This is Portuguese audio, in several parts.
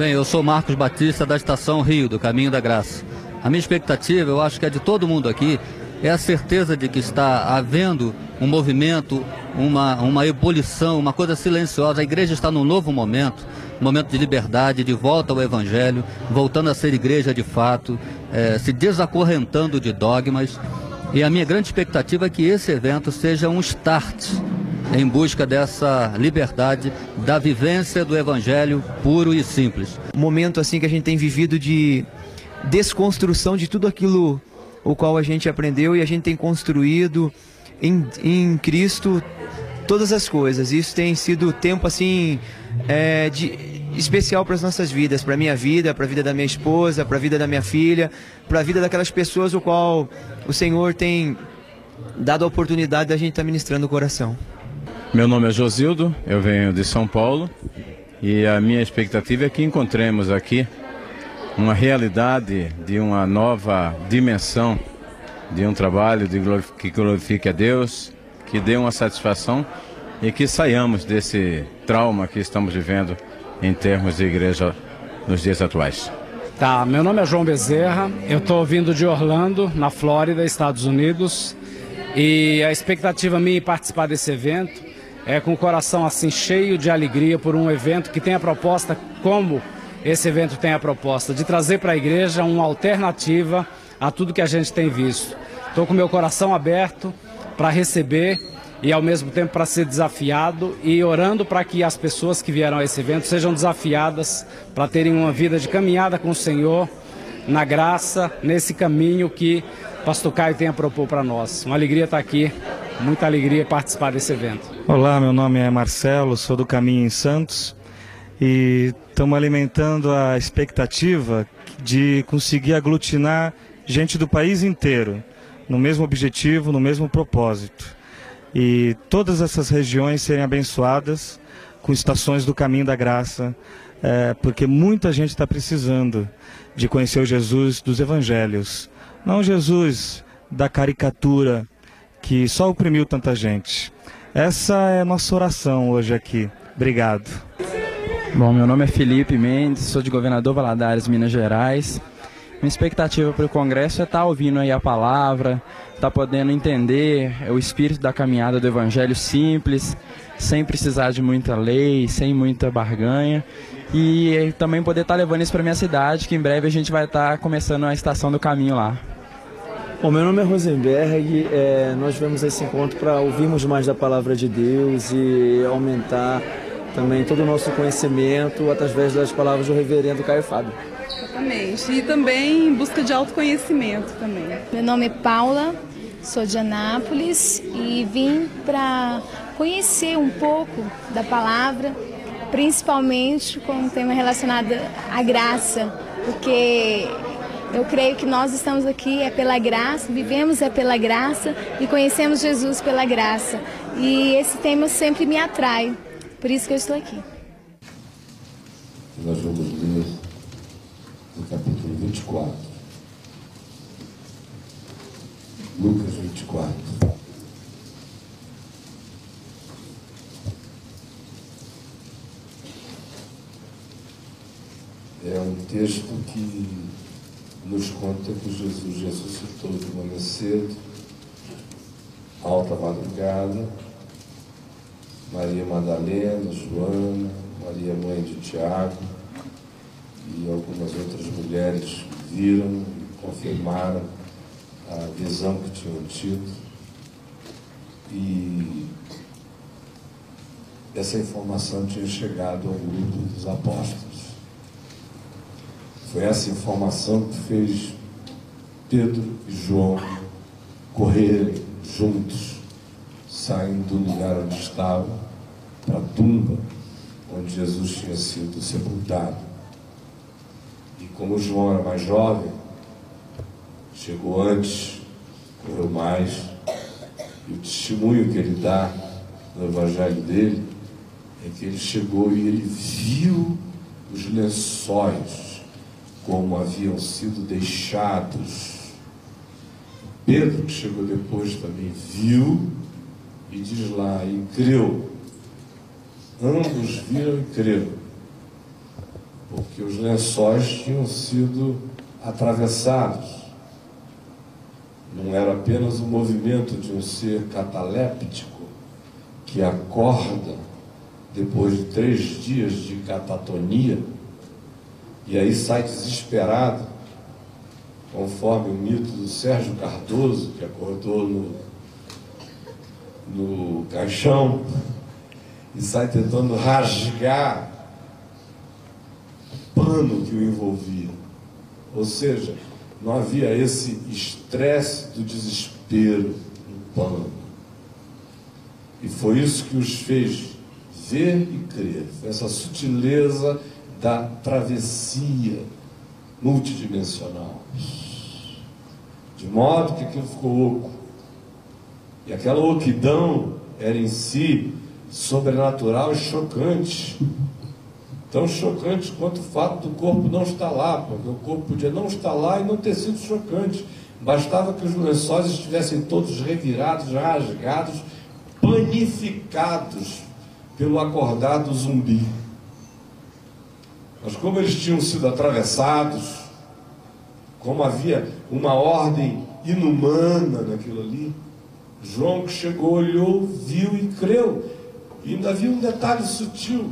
Bem, eu sou Marcos Batista da Estação Rio, do Caminho da Graça. A minha expectativa, eu acho que é de todo mundo aqui, é a certeza de que está havendo um movimento, uma, uma ebulição, uma coisa silenciosa. A igreja está num novo momento, um momento de liberdade, de volta ao Evangelho, voltando a ser igreja de fato, é, se desacorrentando de dogmas. E a minha grande expectativa é que esse evento seja um start em busca dessa liberdade, da vivência do evangelho puro e simples. Momento assim que a gente tem vivido de desconstrução de tudo aquilo o qual a gente aprendeu e a gente tem construído em, em Cristo todas as coisas. Isso tem sido tempo assim é, de, especial para as nossas vidas, para minha vida, para a vida da minha esposa, para a vida da minha filha, para a vida daquelas pessoas o qual o Senhor tem dado a oportunidade da gente estar tá ministrando o coração. Meu nome é Josildo, eu venho de São Paulo e a minha expectativa é que encontremos aqui uma realidade de uma nova dimensão de um trabalho de que glorifique a Deus, que dê uma satisfação e que saiamos desse trauma que estamos vivendo em termos de igreja nos dias atuais. Tá, meu nome é João Bezerra, eu estou vindo de Orlando, na Flórida, Estados Unidos, e a expectativa minha em participar desse evento é, com o coração assim cheio de alegria por um evento que tem a proposta, como esse evento tem a proposta, de trazer para a igreja uma alternativa a tudo que a gente tem visto. Estou com meu coração aberto para receber e ao mesmo tempo para ser desafiado e orando para que as pessoas que vieram a esse evento sejam desafiadas para terem uma vida de caminhada com o Senhor, na graça, nesse caminho que Pastor Caio tem a propor para nós. Uma alegria estar aqui muita alegria participar desse evento. Olá, meu nome é Marcelo, sou do Caminho em Santos e estamos alimentando a expectativa de conseguir aglutinar gente do país inteiro no mesmo objetivo, no mesmo propósito. E todas essas regiões serem abençoadas com estações do caminho da graça, é, porque muita gente está precisando de conhecer o Jesus dos evangelhos. Não Jesus da caricatura que só oprimiu tanta gente. Essa é a nossa oração hoje aqui. Obrigado. Bom, meu nome é Felipe Mendes, sou de Governador Valadares, Minas Gerais. Minha expectativa para o Congresso é estar tá ouvindo aí a palavra, estar tá podendo entender o espírito da caminhada do Evangelho simples, sem precisar de muita lei, sem muita barganha. E também poder estar tá levando isso para minha cidade, que em breve a gente vai estar começando a estação do caminho lá. Bom, meu nome é Rosenberg, é, nós vemos esse encontro para ouvirmos mais da palavra de Deus e aumentar também todo o nosso conhecimento através das palavras do reverendo Caio Fábio. Exatamente, e também em busca de autoconhecimento também. Meu nome é Paula, sou de Anápolis e vim para conhecer um pouco da palavra, principalmente com o tema relacionado à graça, porque eu creio que nós estamos aqui é pela graça, vivemos é pela graça e conhecemos Jesus pela graça. E esse tema sempre me atrai, por isso que eu estou aqui. Nós vamos ler no capítulo 24. Lucas 24. É um texto que nos conta que Jesus ressuscitou de manhã cedo, alta madrugada, Maria Madalena, Joana, Maria mãe de Tiago e algumas outras mulheres viram e confirmaram a visão que tinham tido. E essa informação tinha chegado ao grupo dos apóstolos. Foi essa informação que fez Pedro e João correrem juntos, saindo do lugar onde estavam, para a tumba onde Jesus tinha sido sepultado. E como João era mais jovem, chegou antes, correu mais, e o testemunho que ele dá no evangelho dele é que ele chegou e ele viu os lençóis como haviam sido deixados. Pedro, que chegou depois, também viu e diz lá, e creu. Ambos viram e creram. porque os lençóis tinham sido atravessados. Não era apenas o movimento de um ser cataléptico que acorda depois de três dias de catatonia e aí sai desesperado, conforme o mito do Sérgio Cardoso, que acordou no, no caixão e sai tentando rasgar o pano que o envolvia. Ou seja, não havia esse estresse do desespero no pano. E foi isso que os fez ver e crer. Essa sutileza da travessia multidimensional. De modo que aquilo ficou oco. E aquela oquidão era em si sobrenatural e chocante. Tão chocante quanto o fato do corpo não estar lá, porque o corpo podia não estar lá e não ter sido chocante. Bastava que os lençóis estivessem todos revirados, rasgados, panificados pelo acordado zumbi. Mas como eles tinham sido atravessados, como havia uma ordem inumana naquilo ali, João que chegou, olhou, viu e creu. E ainda havia um detalhe sutil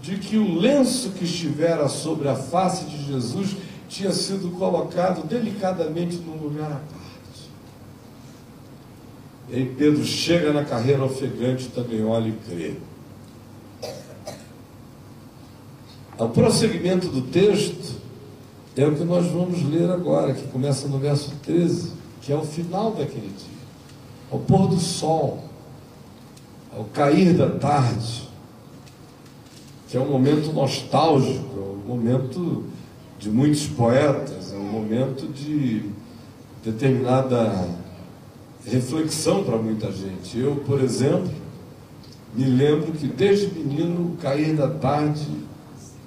de que o lenço que estivera sobre a face de Jesus tinha sido colocado delicadamente num lugar à parte. E aí Pedro chega na carreira ofegante, também olha e crê. O prosseguimento do texto é o que nós vamos ler agora, que começa no verso 13, que é o final daquele dia ao pôr do sol, ao cair da tarde, que é um momento nostálgico, é um momento de muitos poetas, é um momento de determinada reflexão para muita gente. Eu, por exemplo, me lembro que desde menino o cair da tarde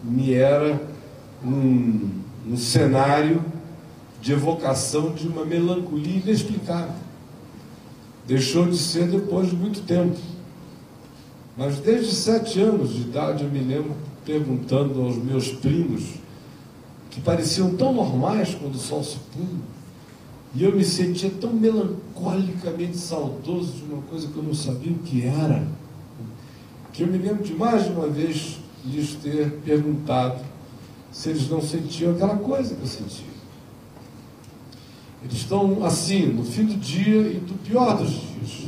me era um, um cenário de evocação de uma melancolia inexplicável. Deixou de ser depois de muito tempo. Mas desde sete anos de idade eu me lembro perguntando aos meus primos, que pareciam tão normais quando o sol se punha, e eu me sentia tão melancolicamente saudoso de uma coisa que eu não sabia o que era, que eu me lembro de mais de uma vez lhes ter perguntado se eles não sentiam aquela coisa que eu sentia. Eles estão assim, no fim do dia e do pior dos dias.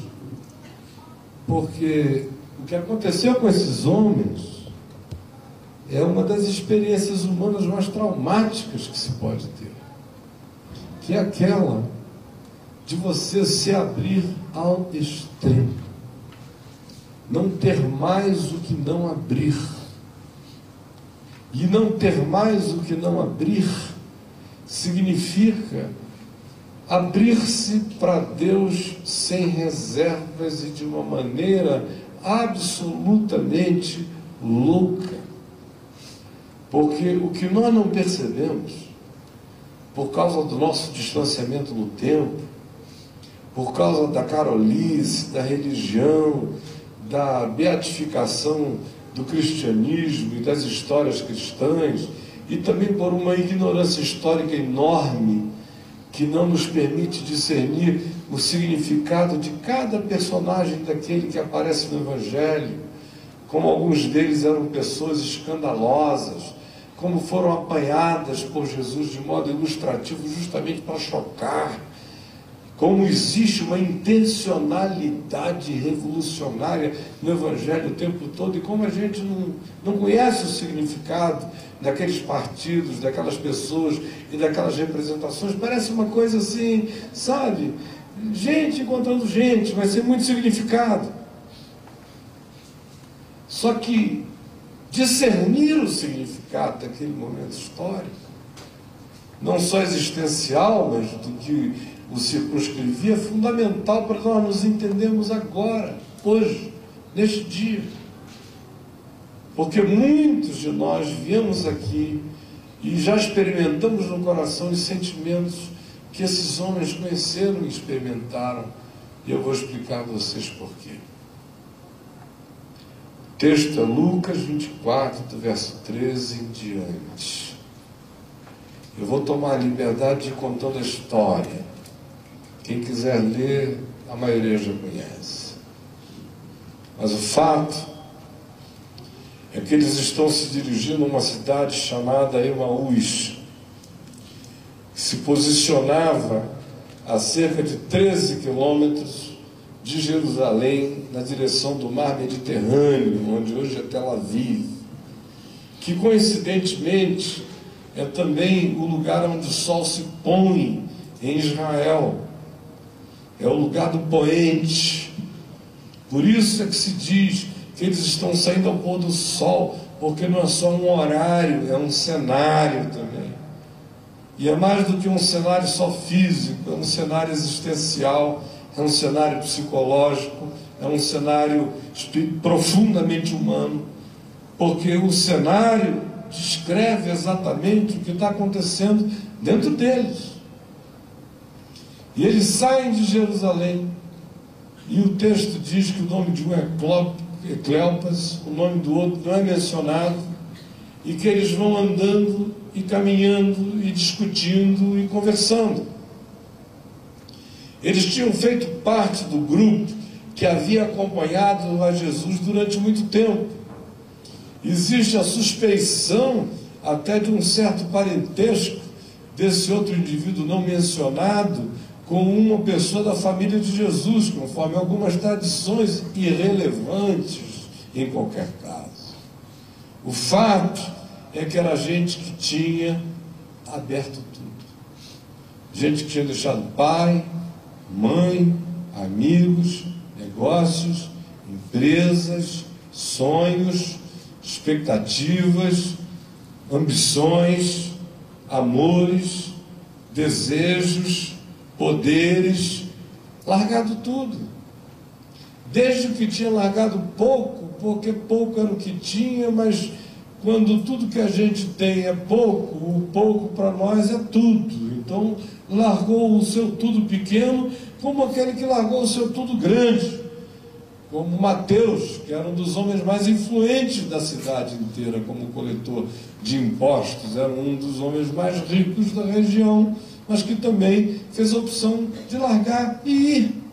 Porque o que aconteceu com esses homens é uma das experiências humanas mais traumáticas que se pode ter. Que é aquela de você se abrir ao extremo. Não ter mais o que não abrir. E não ter mais o que não abrir significa abrir-se para Deus sem reservas e de uma maneira absolutamente louca. Porque o que nós não percebemos, por causa do nosso distanciamento no tempo, por causa da carolice, da religião, da beatificação do cristianismo e das histórias cristãs, e também por uma ignorância histórica enorme que não nos permite discernir o significado de cada personagem daquele que aparece no Evangelho, como alguns deles eram pessoas escandalosas, como foram apanhadas por Jesus de modo ilustrativo, justamente para chocar, como existe uma intencionalidade revolucionária no Evangelho o tempo todo e como a gente não, não conhece o significado daqueles partidos, daquelas pessoas e daquelas representações, parece uma coisa assim, sabe? Gente encontrando gente, vai ser muito significado. Só que discernir o significado daquele momento histórico, não só existencial, mas do que o circunscrevia, é fundamental para nós nos entendermos agora, hoje, neste dia. Porque muitos de nós viemos aqui e já experimentamos no coração os sentimentos que esses homens conheceram e experimentaram. E eu vou explicar a vocês por quê. texto é Lucas 24, do verso 13 em diante. Eu vou tomar a liberdade de contando a história. Quem quiser ler, a maioria já conhece. Mas o fato é que eles estão se dirigindo a uma cidade chamada Emaús, que se posicionava a cerca de 13 quilômetros de Jerusalém, na direção do mar Mediterrâneo, onde hoje é Tel Aviv, que coincidentemente é também o lugar onde o sol se põe em Israel. É o lugar do poente. Por isso é que se diz que eles estão saindo ao pôr do sol, porque não é só um horário, é um cenário também. E é mais do que um cenário só físico, é um cenário existencial é um cenário psicológico, é um cenário profundamente humano, porque o cenário descreve exatamente o que está acontecendo dentro deles. E eles saem de Jerusalém, e o texto diz que o nome de um é Cleopas, o nome do outro não é mencionado, e que eles vão andando e caminhando e discutindo e conversando. Eles tinham feito parte do grupo que havia acompanhado a Jesus durante muito tempo. Existe a suspeição até de um certo parentesco desse outro indivíduo não mencionado com uma pessoa da família de Jesus, conforme algumas tradições irrelevantes em qualquer caso. O fato é que era gente que tinha aberto tudo. Gente que tinha deixado pai, mãe, amigos, negócios, empresas, sonhos, expectativas, ambições, amores, desejos, poderes, largado tudo. Desde que tinha largado pouco, porque pouco era o que tinha, mas quando tudo que a gente tem é pouco, o pouco para nós é tudo. Então, largou o seu tudo pequeno, como aquele que largou o seu tudo grande, como Mateus, que era um dos homens mais influentes da cidade inteira, como coletor de impostos, era um dos homens mais ricos da região, mas que também fez a opção de largar e ir.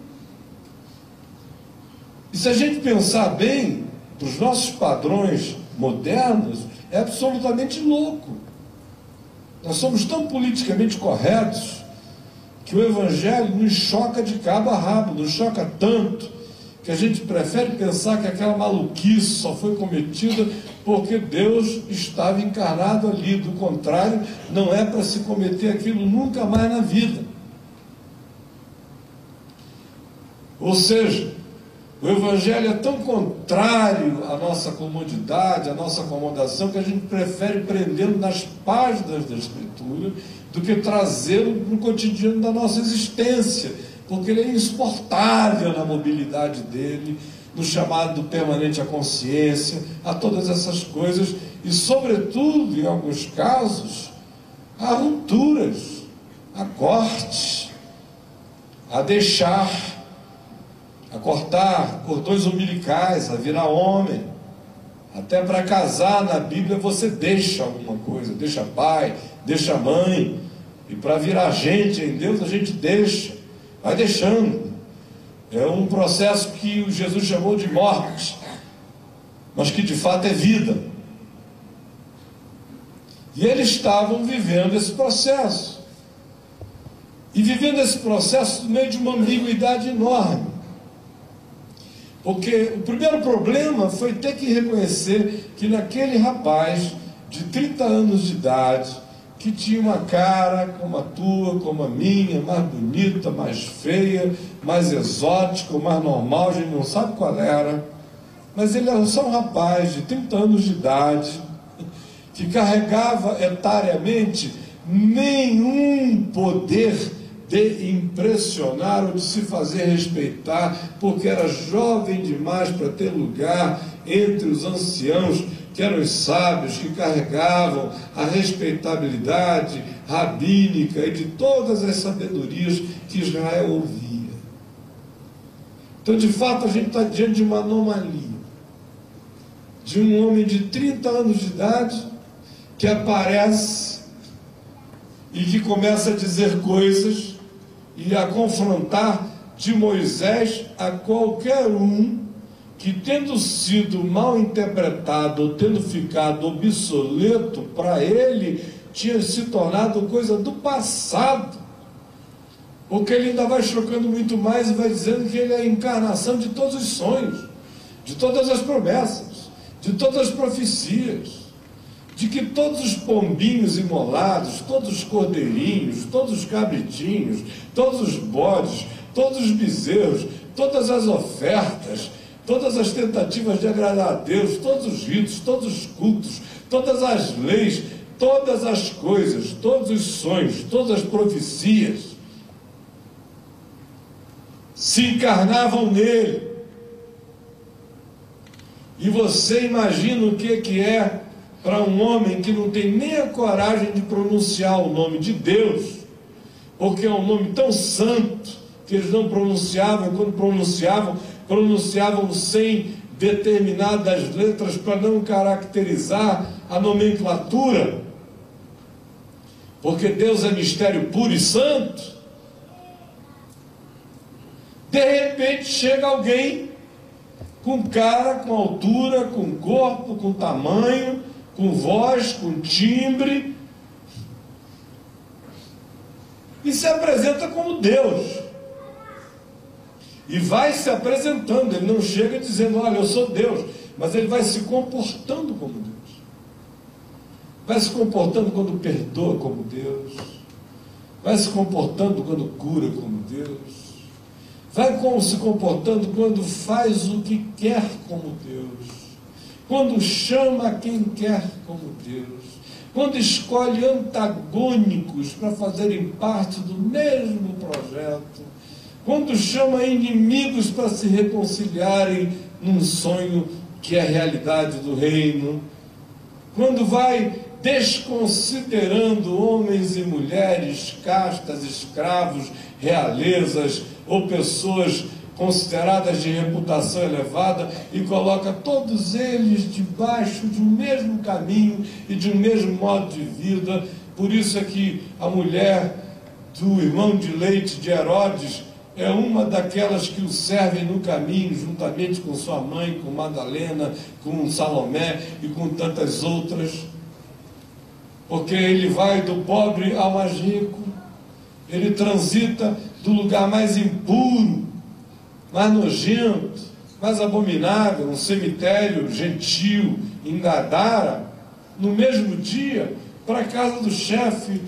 E se a gente pensar bem, para os nossos padrões modernos, é absolutamente louco. Nós somos tão politicamente corretos que o Evangelho nos choca de cabo a rabo, nos choca tanto que a gente prefere pensar que aquela maluquice só foi cometida porque Deus estava encarnado ali. Do contrário, não é para se cometer aquilo nunca mais na vida. Ou seja, o Evangelho é tão contrário à nossa comodidade, à nossa acomodação, que a gente prefere prendê-lo nas páginas da Escritura do que trazê-lo para o cotidiano da nossa existência, porque ele é insuportável na mobilidade dele, no chamado permanente à consciência, a todas essas coisas, e, sobretudo, em alguns casos, a rupturas, a corte, a deixar a cortar cordões umbilicais, a virar homem. Até para casar na Bíblia você deixa alguma coisa, deixa pai, deixa mãe. E para virar gente em Deus a gente deixa, vai deixando. É um processo que Jesus chamou de morte, mas que de fato é vida. E eles estavam vivendo esse processo. E vivendo esse processo no meio de uma ambiguidade enorme. Porque o primeiro problema foi ter que reconhecer que naquele rapaz de 30 anos de idade, que tinha uma cara como a tua, como a minha, mais bonita, mais feia, mais exótica, mais normal, a gente não sabe qual era, mas ele era só um rapaz de 30 anos de idade, que carregava etariamente nenhum poder de impressionar ou de se fazer respeitar, porque era jovem demais para ter lugar entre os anciãos, que eram os sábios, que carregavam a respeitabilidade rabínica e de todas as sabedorias que Israel ouvia. Então, de fato, a gente está diante de uma anomalia. de um homem de 30 anos de idade que aparece e que começa a dizer coisas e a confrontar de Moisés a qualquer um que, tendo sido mal interpretado tendo ficado obsoleto para ele, tinha se tornado coisa do passado. Porque ele ainda vai chocando muito mais e vai dizendo que ele é a encarnação de todos os sonhos, de todas as promessas, de todas as profecias de que todos os pombinhos imolados, todos os cordeirinhos, todos os cabritinhos, todos os bodes, todos os bezerros, todas as ofertas, todas as tentativas de agradar a Deus, todos os ritos, todos os cultos, todas as leis, todas as coisas, todos os sonhos, todas as profecias se encarnavam nele. E você imagina o que, que é para um homem que não tem nem a coragem de pronunciar o nome de Deus, porque é um nome tão santo que eles não pronunciavam, quando pronunciavam, pronunciavam sem determinadas letras para não caracterizar a nomenclatura, porque Deus é mistério puro e santo. De repente chega alguém com cara, com altura, com corpo, com tamanho, com voz, com timbre, e se apresenta como Deus. E vai se apresentando, ele não chega dizendo, olha, eu sou Deus, mas ele vai se comportando como Deus. Vai se comportando quando perdoa como Deus. Vai se comportando quando cura como Deus. Vai se comportando quando faz o que quer como Deus quando chama quem quer como Deus, quando escolhe antagônicos para fazerem parte do mesmo projeto, quando chama inimigos para se reconciliarem num sonho que é a realidade do reino, quando vai desconsiderando homens e mulheres, castas, escravos, realezas ou pessoas consideradas de reputação elevada, e coloca todos eles debaixo de um mesmo caminho e de um mesmo modo de vida. Por isso é que a mulher do irmão de leite de Herodes é uma daquelas que o servem no caminho, juntamente com sua mãe, com Madalena, com Salomé e com tantas outras. Porque ele vai do pobre ao mais rico, ele transita do lugar mais impuro mais nojento, mais abominável, um cemitério gentil em Gadara, no mesmo dia, para a casa do chefe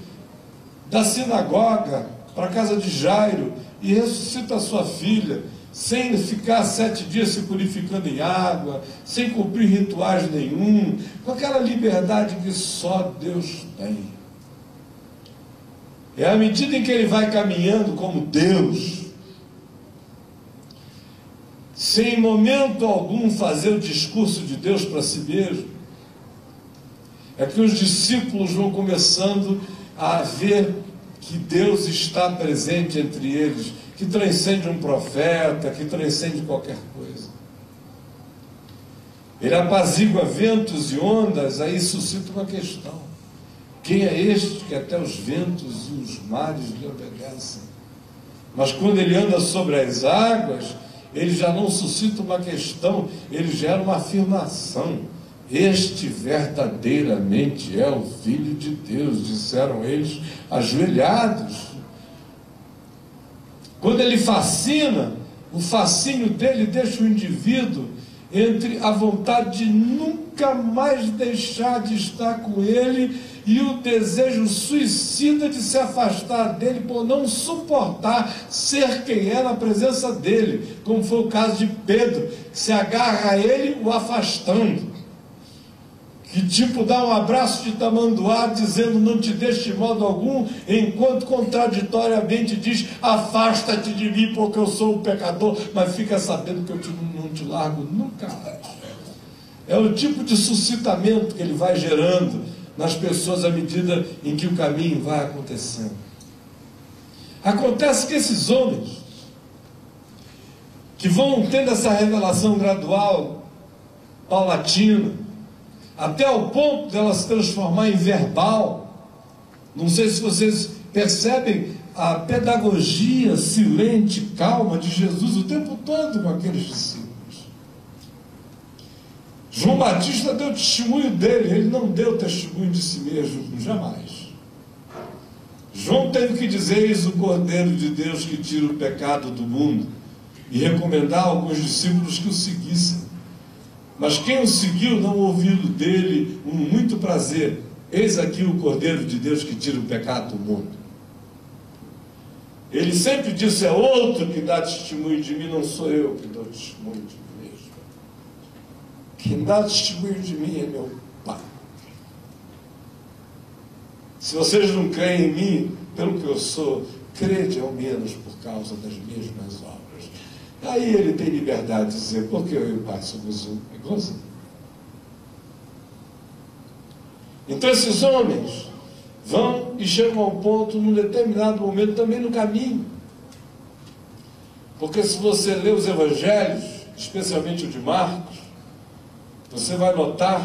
da sinagoga, para a casa de Jairo, e ressuscita sua filha, sem ficar sete dias se purificando em água, sem cumprir rituais nenhum, com aquela liberdade que só Deus tem. É à medida em que ele vai caminhando como Deus, sem em momento algum fazer o discurso de Deus para si mesmo, é que os discípulos vão começando a ver que Deus está presente entre eles, que transcende um profeta, que transcende qualquer coisa. Ele apazigua ventos e ondas, aí suscita uma questão. Quem é este que até os ventos e os mares lhe obedecem? Mas quando ele anda sobre as águas, ele já não suscita uma questão, ele gera uma afirmação. Este verdadeiramente é o Filho de Deus, disseram eles, ajoelhados. Quando ele fascina, o fascínio dele deixa o indivíduo entre a vontade de nunca mais deixar de estar com ele e o desejo suicida de se afastar dele por não suportar ser quem é na presença dele, como foi o caso de Pedro, que se agarra a ele o afastando. Que tipo dá um abraço de tamanduá dizendo não te deixe de modo algum, enquanto contraditoriamente diz afasta-te de mim porque eu sou um pecador, mas fica sabendo que eu te, não te largo nunca. É o tipo de suscitamento que ele vai gerando nas pessoas à medida em que o caminho vai acontecendo. Acontece que esses homens, que vão tendo essa revelação gradual paulatina, até o ponto dela se transformar em verbal. Não sei se vocês percebem a pedagogia silente, calma de Jesus o tempo todo com aqueles discípulos. João Batista deu testemunho dele, ele não deu testemunho de si mesmo, jamais. João teve que dizer: Eis o Cordeiro de Deus que tira o pecado do mundo, e recomendar a alguns discípulos que o seguissem. Mas quem o seguiu não ouviu dele um muito prazer. Eis aqui o Cordeiro de Deus que tira o pecado do mundo. Ele sempre disse: é outro que dá testemunho de mim, não sou eu que dou testemunho de mim mesmo. Quem dá testemunho de mim é meu Pai. Se vocês não creem em mim, pelo que eu sou, crede ao menos por causa das mesmas obras. Aí ele tem liberdade de dizer, porque eu e o Pai somos um. Igualzinho. Então esses homens vão e chegam ao ponto, num determinado momento, também no caminho. Porque se você lê os evangelhos, especialmente o de Marcos, você vai notar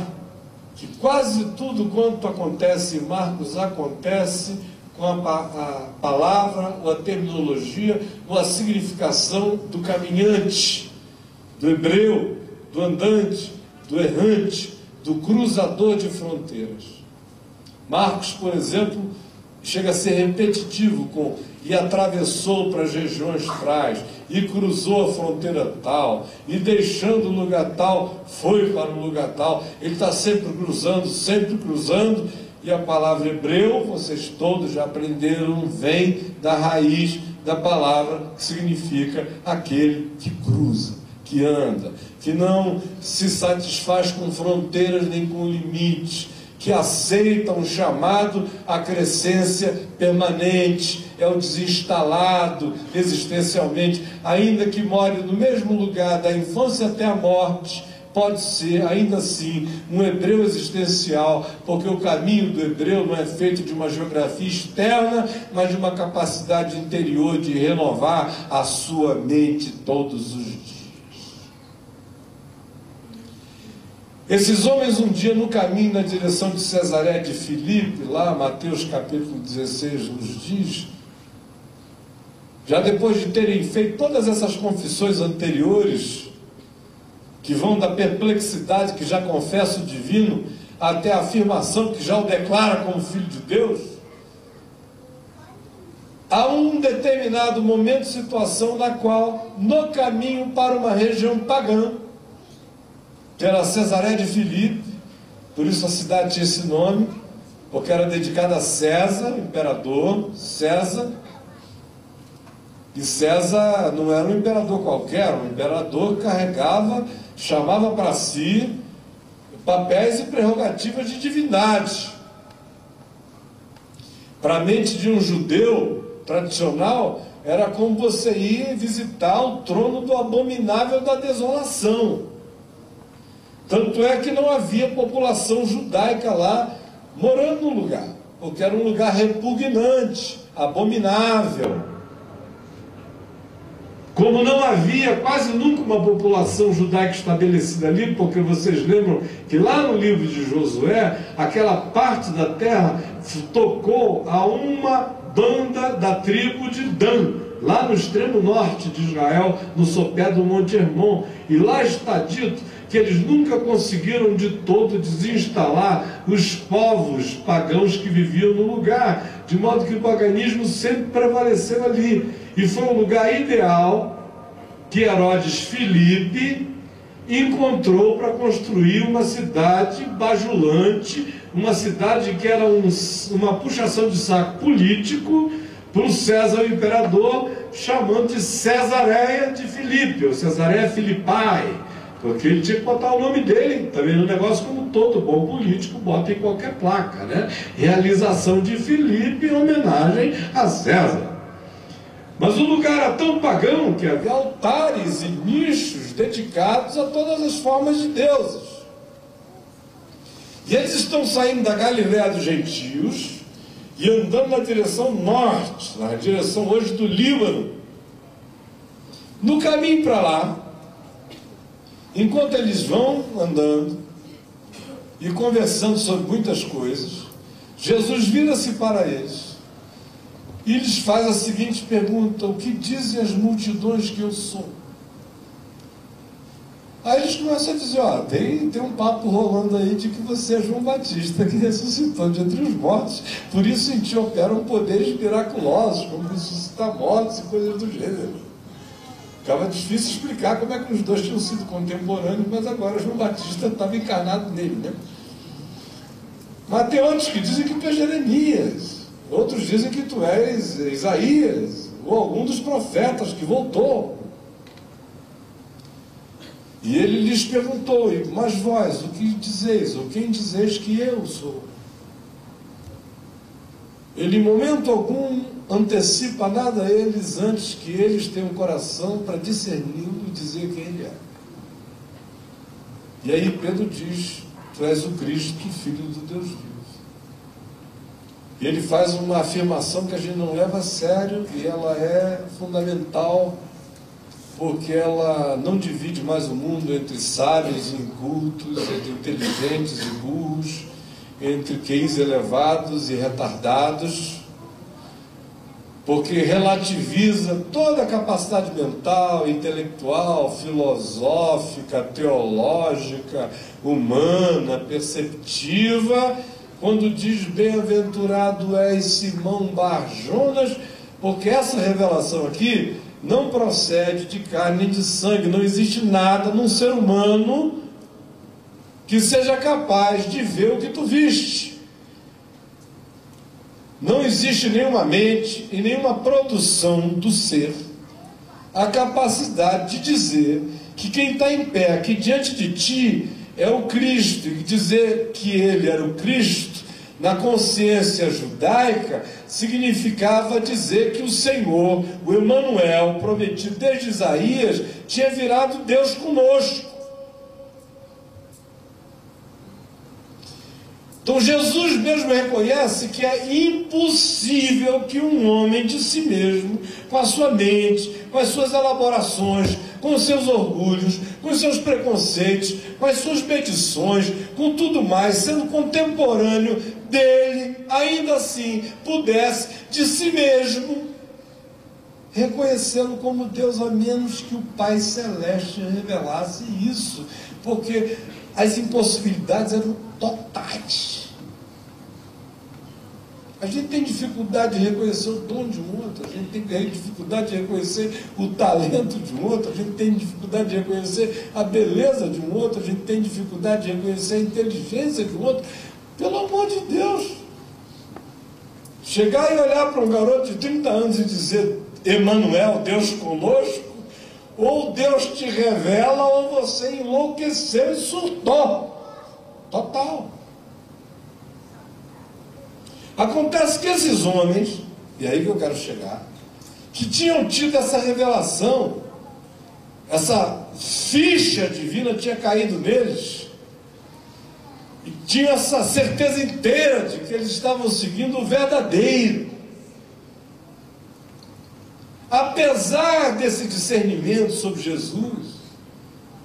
que quase tudo quanto acontece em Marcos acontece com a, a palavra, ou a terminologia, ou a significação do caminhante, do hebreu, do andante, do errante, do cruzador de fronteiras. Marcos, por exemplo, chega a ser repetitivo com e atravessou para as regiões trais, e cruzou a fronteira tal, e deixando o lugar tal, foi para o lugar tal. Ele está sempre cruzando, sempre cruzando, e a palavra hebreu, vocês todos já aprenderam, vem da raiz da palavra que significa aquele que cruza, que anda, que não se satisfaz com fronteiras nem com limites, que aceita um chamado à crescência permanente, é o desinstalado existencialmente, ainda que more no mesmo lugar da infância até a morte, pode ser ainda assim um hebreu existencial, porque o caminho do hebreu não é feito de uma geografia externa, mas de uma capacidade interior de renovar a sua mente todos os dias. Esses homens um dia no caminho na direção de Cesaré de Filipe, lá Mateus capítulo 16 nos diz, já depois de terem feito todas essas confissões anteriores, que vão da perplexidade que já confessa o divino, até a afirmação que já o declara como filho de Deus, há um determinado momento, situação na qual, no caminho para uma região pagã, que era Cesaré de Filipe, por isso a cidade tinha esse nome, porque era dedicada a César, imperador, César. E César não era um imperador qualquer, um imperador que carregava, chamava para si papéis e prerrogativas de divindade. Para a mente de um judeu tradicional, era como você ir visitar o trono do abominável da desolação. Tanto é que não havia população judaica lá morando no lugar, porque era um lugar repugnante, abominável. Como não havia quase nunca uma população judaica estabelecida ali, porque vocês lembram que lá no livro de Josué, aquela parte da terra tocou a uma banda da tribo de Dan, lá no extremo norte de Israel, no sopé do Monte Hermon. E lá está dito que eles nunca conseguiram de todo desinstalar os povos pagãos que viviam no lugar, de modo que o paganismo sempre prevaleceu ali. E foi um lugar ideal que Herodes Filipe encontrou para construir uma cidade bajulante, uma cidade que era um, uma puxação de saco político para o César o imperador, chamando de Cesareia de Filipe, ou Cesareia Filipai porque ele tinha que botar o nome dele também no negócio, como todo bom político bota em qualquer placa, né? Realização de Filipe em homenagem a César. Mas o lugar era tão pagão que havia altares e nichos dedicados a todas as formas de deuses. E eles estão saindo da Galiléia dos gentios e andando na direção norte, na direção hoje do Líbano. No caminho para lá, enquanto eles vão andando e conversando sobre muitas coisas, Jesus vira-se para eles e lhes faz a seguinte pergunta: O que dizem as multidões que eu sou? Aí eles começam a dizer, ó, tem, tem um papo rolando aí de que você é João Batista que ressuscitou de entre os mortos, por isso em ti operam poderes miraculosos, como ressuscitar mortos e coisas do gênero. Ficava difícil explicar como é que os dois tinham sido contemporâneos, mas agora João Batista estava encarnado nele, né? Mas tem outros que dizem que tu és Jeremias, outros dizem que tu és Isaías, ou algum dos profetas que voltou. E ele lhes perguntou: Mas vós, o que dizeis? Ou quem dizeis que eu sou? Ele, em momento algum, antecipa nada a eles antes que eles tenham um coração para discerni-lo e dizer quem ele é. E aí Pedro diz: Tu és o Cristo, filho do Deus vivo. E ele faz uma afirmação que a gente não leva a sério e ela é fundamental porque ela não divide mais o mundo entre sábios e incultos, entre inteligentes e burros, entre QIs elevados e retardados, porque relativiza toda a capacidade mental, intelectual, filosófica, teológica, humana, perceptiva, quando diz bem-aventurado és Simão Barjonas, porque essa revelação aqui não procede de carne nem de sangue, não existe nada num ser humano que seja capaz de ver o que tu viste. Não existe nenhuma mente e nenhuma produção do ser a capacidade de dizer que quem está em pé aqui diante de ti é o Cristo, e dizer que ele era o Cristo na consciência judaica, significava dizer que o Senhor, o Emanuel, prometido desde Isaías, tinha virado Deus conosco. Então Jesus mesmo reconhece que é impossível que um homem de si mesmo, com a sua mente, com as suas elaborações, com os seus orgulhos, com os seus preconceitos, com as suas medições, com tudo mais, sendo contemporâneo dele, ainda assim pudesse de si mesmo reconhecê-lo como Deus, a menos que o Pai Celeste revelasse isso, porque as impossibilidades eram totais. A gente tem dificuldade de reconhecer o dom de um outro, a gente tem dificuldade de reconhecer o talento de um outro, a gente tem dificuldade de reconhecer a beleza de um outro, a gente tem dificuldade de reconhecer a inteligência de um outro. Pelo amor de Deus! Chegar e olhar para um garoto de 30 anos e dizer, Emanuel, Deus conosco, ou Deus te revela, ou você enlouqueceu e surtou. Total. Acontece que esses homens, e aí que eu quero chegar, que tinham tido essa revelação, essa ficha divina tinha caído neles, e tinham essa certeza inteira de que eles estavam seguindo o verdadeiro. Apesar desse discernimento sobre Jesus,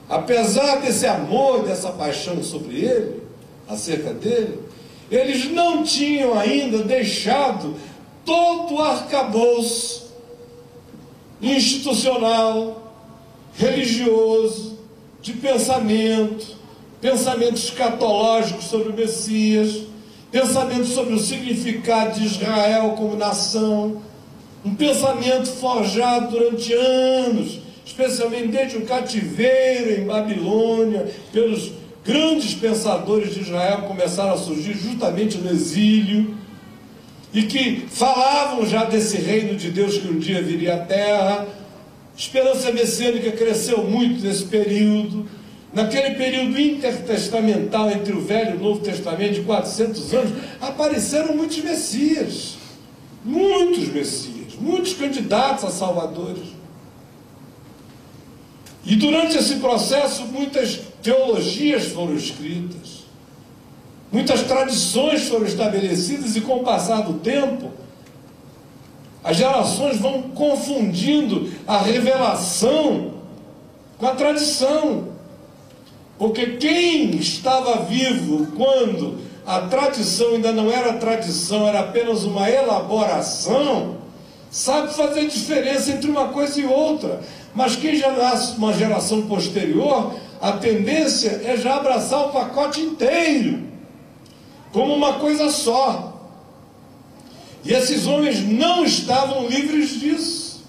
apesar desse amor, dessa paixão sobre ele, acerca dele, eles não tinham ainda deixado todo o arcabouço institucional, religioso, de pensamento, pensamentos escatológicos sobre o Messias, pensamento sobre o significado de Israel como nação, um pensamento forjado durante anos, especialmente desde o cativeiro em Babilônia, pelos grandes pensadores de Israel começaram a surgir justamente no exílio e que falavam já desse reino de Deus que um dia viria à terra. Esperança messiânica cresceu muito nesse período. Naquele período intertestamental entre o Velho e o Novo Testamento, de 400 anos, apareceram muitos messias. Muitos messias, muitos candidatos a salvadores. E durante esse processo, muitas teologias foram escritas, muitas tradições foram estabelecidas, e com o passar do tempo, as gerações vão confundindo a revelação com a tradição. Porque quem estava vivo quando a tradição ainda não era tradição, era apenas uma elaboração, sabe fazer diferença entre uma coisa e outra. Mas quem já nasce uma geração posterior, a tendência é já abraçar o pacote inteiro, como uma coisa só. E esses homens não estavam livres disso.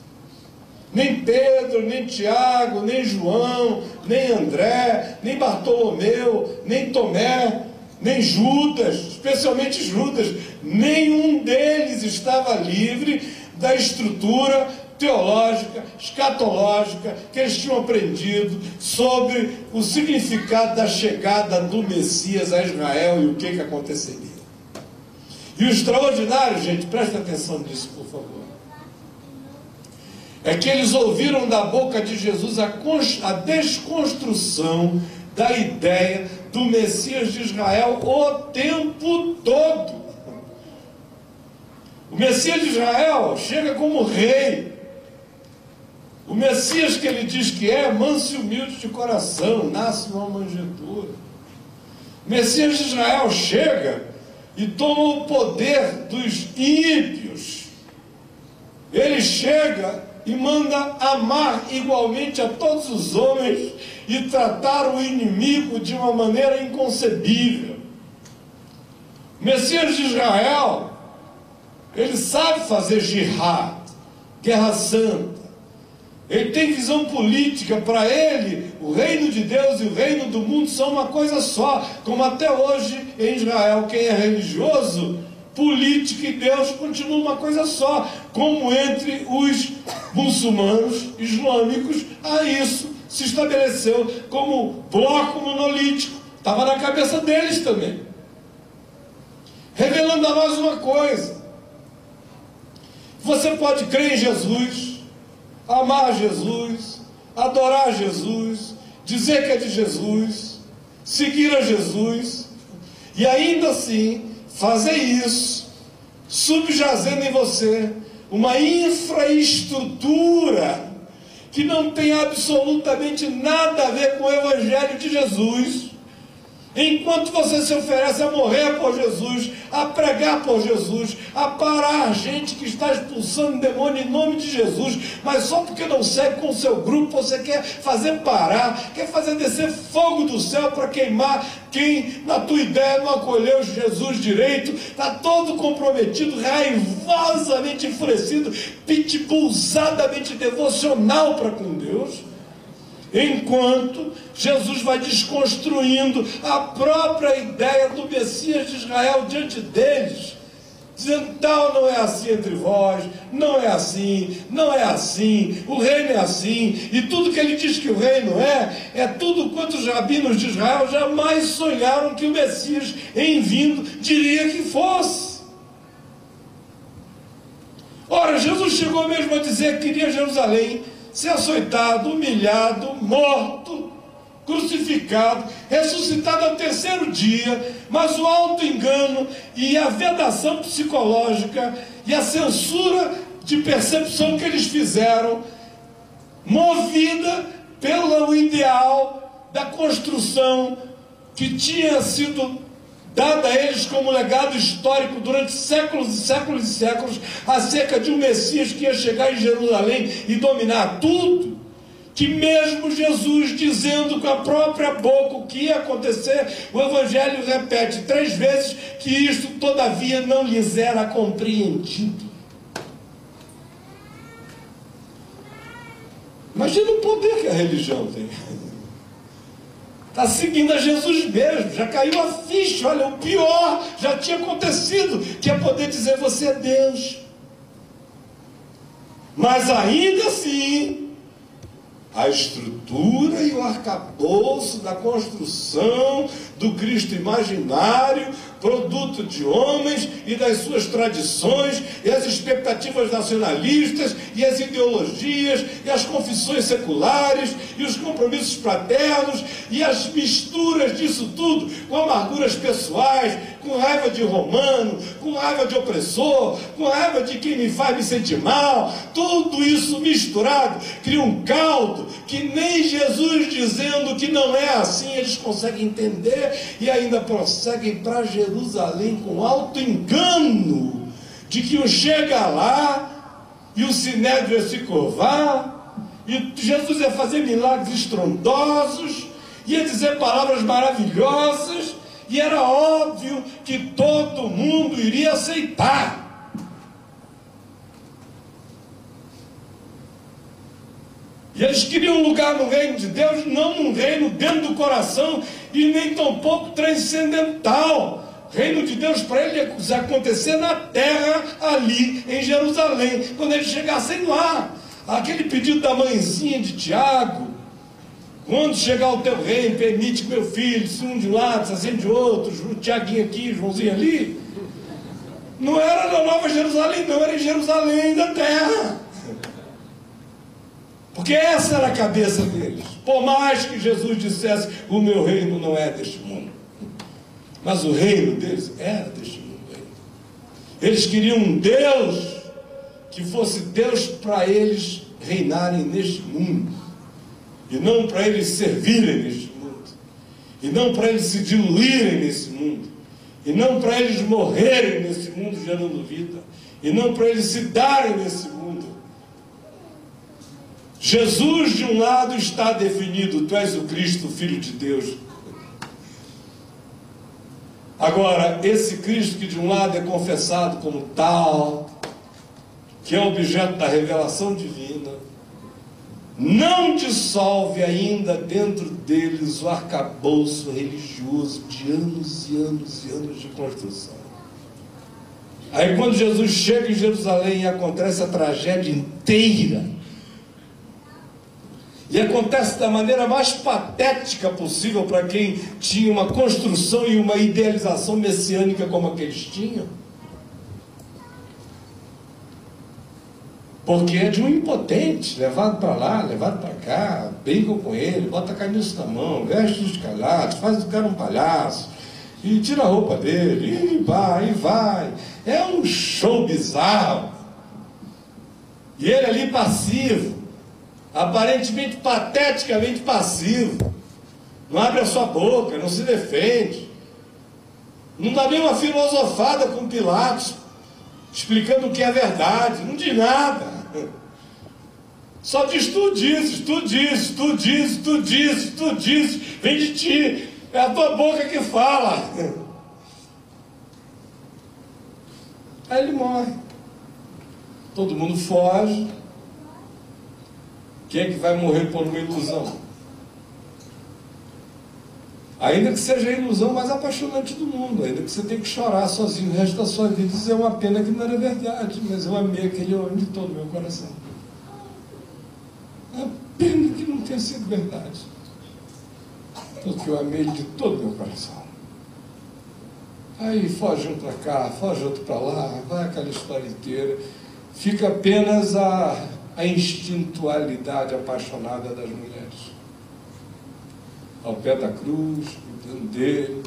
Nem Pedro, nem Tiago, nem João, nem André, nem Bartolomeu, nem Tomé, nem Judas, especialmente Judas, nenhum deles estava livre da estrutura teológica, escatológica que eles tinham aprendido sobre o significado da chegada do Messias a Israel e o que, que aconteceria. E o extraordinário, gente, presta atenção nisso, por favor é que eles ouviram da boca de Jesus a, a desconstrução da ideia do Messias de Israel o tempo todo. O Messias de Israel chega como rei. O Messias que ele diz que é, manso e humilde de coração, nasce numa manjedoura. O Messias de Israel chega e toma o poder dos ímpios. Ele chega e manda amar igualmente a todos os homens e tratar o inimigo de uma maneira inconcebível. O Messias de Israel, ele sabe fazer jihad, guerra santa. Ele tem visão política, para ele, o reino de Deus e o reino do mundo são uma coisa só, como até hoje em Israel, quem é religioso política e Deus continua uma coisa só, como entre os muçulmanos islâmicos, a isso se estabeleceu como bloco monolítico. Estava na cabeça deles também. Revelando a nós uma coisa: você pode crer em Jesus, amar Jesus, adorar Jesus, dizer que é de Jesus, seguir a Jesus, e ainda assim fazer isso, subjazendo em você uma infraestrutura que não tem absolutamente nada a ver com o Evangelho de Jesus Enquanto você se oferece a morrer por Jesus, a pregar por Jesus, a parar gente que está expulsando demônio em nome de Jesus, mas só porque não segue com o seu grupo, você quer fazer parar, quer fazer descer fogo do céu para queimar quem, na tua ideia, não acolheu Jesus direito, está todo comprometido, raivosamente enfurecido, pitbullzadamente devocional para com Deus enquanto Jesus vai desconstruindo a própria ideia do Messias de Israel diante deles, dizendo: tal não é assim entre vós, não é assim, não é assim, o reino é assim, e tudo que ele diz que o reino é, é tudo quanto os rabinos de Israel jamais sonharam que o Messias, em vindo, diria que fosse. Ora, Jesus chegou mesmo a dizer que queria Jerusalém ser açoitado, humilhado, morto, crucificado, ressuscitado ao terceiro dia, mas o auto-engano e a vedação psicológica e a censura de percepção que eles fizeram, movida pelo ideal da construção que tinha sido dada a eles como legado histórico durante séculos e séculos e séculos, acerca de um Messias que ia chegar em Jerusalém e dominar tudo, que mesmo Jesus dizendo com a própria boca o que ia acontecer, o Evangelho repete três vezes que isto, todavia, não lhes era compreendido. Imagina o poder que a religião tem. Está seguindo a Jesus mesmo, já caiu a ficha, olha, o pior já tinha acontecido, que é poder dizer você é Deus. Mas ainda assim, a estrutura e o arcabouço da construção do Cristo imaginário, produto de homens e das suas tradições, e as expectativas nacionalistas, e as ideologias, e as confissões seculares, e os compromissos fraternos, e as misturas disso tudo com amarguras pessoais, com raiva de romano, com raiva de opressor, com raiva de quem me faz me sentir mal. Tudo isso misturado cria um caldo que nem Jesus dizendo que não é assim eles conseguem entender e ainda prosseguem para Jerusalém com alto engano de que o chega lá e o sinédrio ia se curvar e Jesus ia fazer milagres estrondosos ia dizer palavras maravilhosas, e era óbvio que todo mundo iria aceitar. E eles queriam um lugar no reino de Deus, não um reino dentro do coração e nem tampouco transcendental. Reino de Deus para ele ia acontecer na terra, ali em Jerusalém, quando eles chegassem lá. Aquele pedido da mãezinha de Tiago, quando chegar o teu reino, permite que meu filho, se um de um lado, se assim de outro, o Tiaguinho aqui, Joãozinho ali. Não era na Nova Jerusalém, não, era em Jerusalém da terra. Porque essa era a cabeça deles. Por mais que Jesus dissesse, o meu reino não é deste mundo. Mas o reino deles era deste mundo. Eles queriam um Deus que fosse Deus para eles reinarem neste mundo e não para eles servirem neste mundo, e não para eles se diluírem nesse mundo, e não para eles morrerem nesse mundo gerando vida, e não para eles se darem nesse mundo. Jesus, de um lado, está definido: Tu és o Cristo, Filho de Deus. Agora, esse Cristo que de um lado é confessado como tal, que é objeto da revelação divina, não dissolve ainda dentro deles o arcabouço religioso de anos e anos e anos de construção. Aí quando Jesus chega em Jerusalém e acontece a tragédia inteira, e acontece da maneira mais patética possível para quem tinha uma construção e uma idealização messiânica como aqueles tinham, Porque é de um impotente, levado para lá, levado para cá, brincam com ele, bota a camisa na mão, veste os calhados, faz o cara um palhaço, e tira a roupa dele, e vai, e vai. É um show bizarro. E ele ali passivo, aparentemente pateticamente passivo. Não abre a sua boca, não se defende. Não dá nem uma filosofada com Pilatos, explicando o que é verdade. Não diz nada. Só diz tu dizes, tu dizes, tu dizes, tu dizes, tu dizes, vem de ti, é a tua boca que fala. Aí ele morre. Todo mundo foge. Quem é que vai morrer por uma ilusão? Ainda que seja a ilusão mais apaixonante do mundo, ainda que você tenha que chorar sozinho o resto da sua vida e dizer uma pena que não era verdade, mas eu amei aquele homem de todo o meu coração. É pena que não tenha sido verdade. Porque eu amei ele de todo o meu coração. Aí foge um para cá, foge outro para lá, vai aquela história inteira. Fica apenas a, a instintualidade apaixonada das mulheres. Ao pé da cruz, cuidando dele.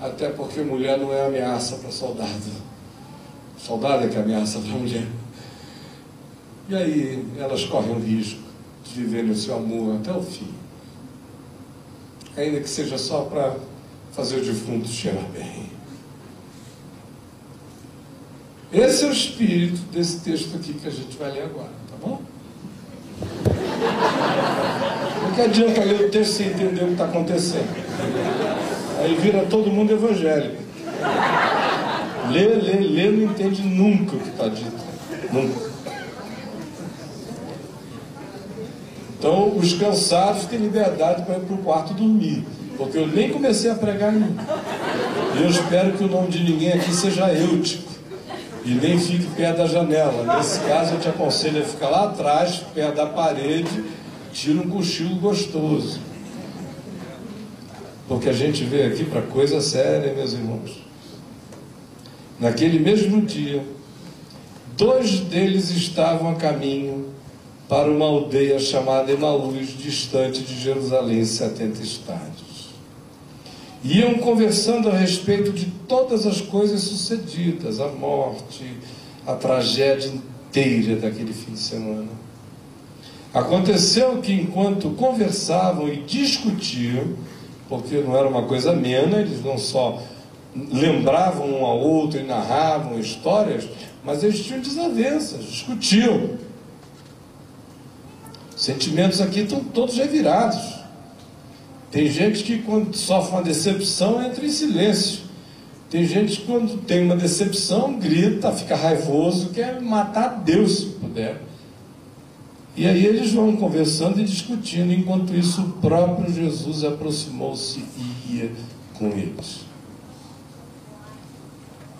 Até porque mulher não é ameaça para soldado. Soldado é que é ameaça para mulher. E aí elas correm o risco de viver o seu amor até o fim. Ainda que seja só para fazer o defunto cheirar bem. Esse é o espírito desse texto aqui que a gente vai ler agora, tá bom? Não que adianta ler o texto sem entender o que está acontecendo. Aí vira todo mundo evangélico. Lê, lê, lê, não entende nunca o que está dito. Nunca. Então, os cansados têm liberdade para ir para o quarto dormir, porque eu nem comecei a pregar ainda. E eu espero que o nome de ninguém aqui seja Eutico e nem fique perto da janela. Nesse caso, eu te aconselho a ficar lá atrás, perto da parede, tira um cochilo gostoso. Porque a gente veio aqui para coisa séria, meus irmãos. Naquele mesmo dia, dois deles estavam a caminho para uma aldeia chamada Emaús, distante de Jerusalém, 70 estádios. Iam conversando a respeito de todas as coisas sucedidas, a morte, a tragédia inteira daquele fim de semana. Aconteceu que enquanto conversavam e discutiam, porque não era uma coisa amena, eles não só lembravam um ao outro e narravam histórias, mas eles tinham desavenças, discutiam. Sentimentos aqui estão todos revirados. Tem gente que quando sofre uma decepção entra em silêncio. Tem gente que quando tem uma decepção grita, fica raivoso, quer matar Deus se puder. E aí eles vão conversando e discutindo, enquanto isso o próprio Jesus aproximou-se e ia com eles.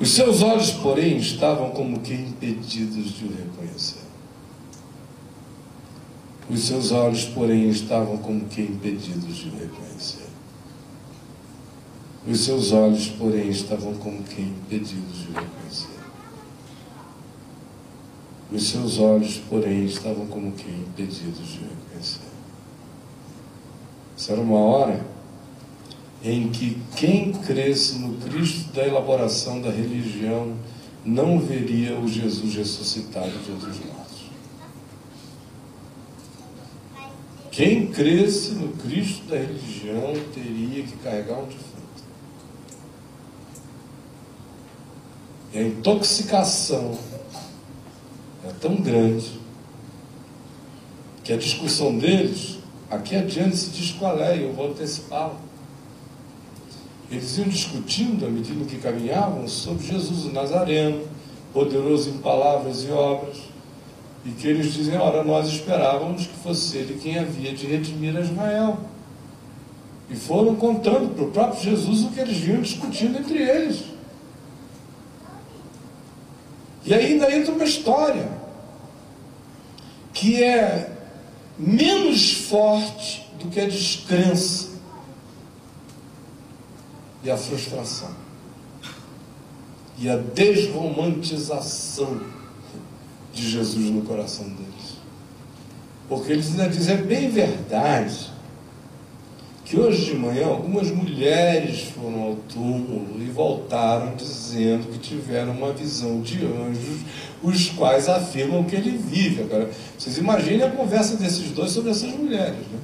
Os seus olhos, porém, estavam como que impedidos de o reconhecer. Os seus olhos, porém, estavam como que impedidos de o reconhecer. Os seus olhos, porém, estavam como que impedidos de o reconhecer. Os seus olhos, porém, estavam como que impedidos de o reconhecer. Era uma hora em que quem cresce no Cristo da elaboração da religião não veria o Jesus ressuscitado de entre os mortos. Quem cresce no Cristo da religião teria que carregar um defunto. E a intoxicação é tão grande que a discussão deles, aqui adiante se diz qual é, e eu vou antecipá-la. Eles iam discutindo, à medida que caminhavam, sobre Jesus o Nazareno, poderoso em palavras e obras, e que eles dizem: ora, nós esperávamos que fosse ele quem havia de redimir Israel. E foram contando para o próprio Jesus o que eles vinham discutindo entre eles. E ainda entra uma história que é menos forte do que a descrença e a frustração e a desromantização de Jesus no coração deles. Porque eles ainda dizem, é bem verdade que hoje de manhã algumas mulheres foram ao túmulo e voltaram dizendo que tiveram uma visão de anjos, os quais afirmam que ele vive. Agora, vocês imaginem a conversa desses dois sobre essas mulheres, né?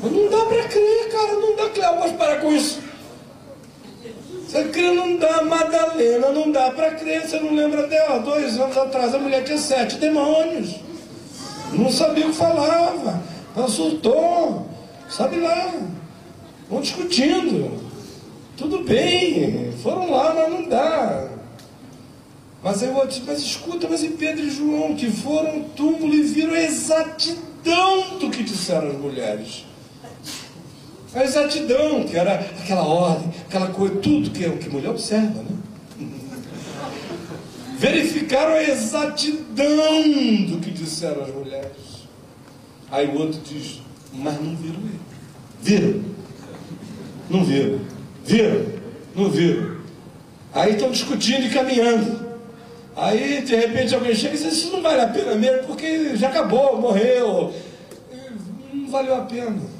Mas não dá para crer, cara, não dá, Cléo, mas para com isso. Você crê, não dá, Madalena, não dá para crer. Você não lembra dela? Dois anos atrás a mulher tinha sete demônios. Não sabia o que falava. Ela surtou. Sabe lá. Vão discutindo. Tudo bem. Foram lá, mas não dá. Mas eu vou dizer, mas escuta, mas e Pedro e João que foram túmulo e viram a exatidão do que disseram as mulheres. A exatidão, que era aquela ordem, aquela coisa, tudo que, que mulher observa, né? Verificaram a exatidão do que disseram as mulheres. Aí o outro diz, mas não viram ele. Viram? Não viram. Viram? Não viram. Aí estão discutindo e caminhando. Aí, de repente, alguém chega e diz: Isso não vale a pena mesmo, porque já acabou, morreu. Não valeu a pena.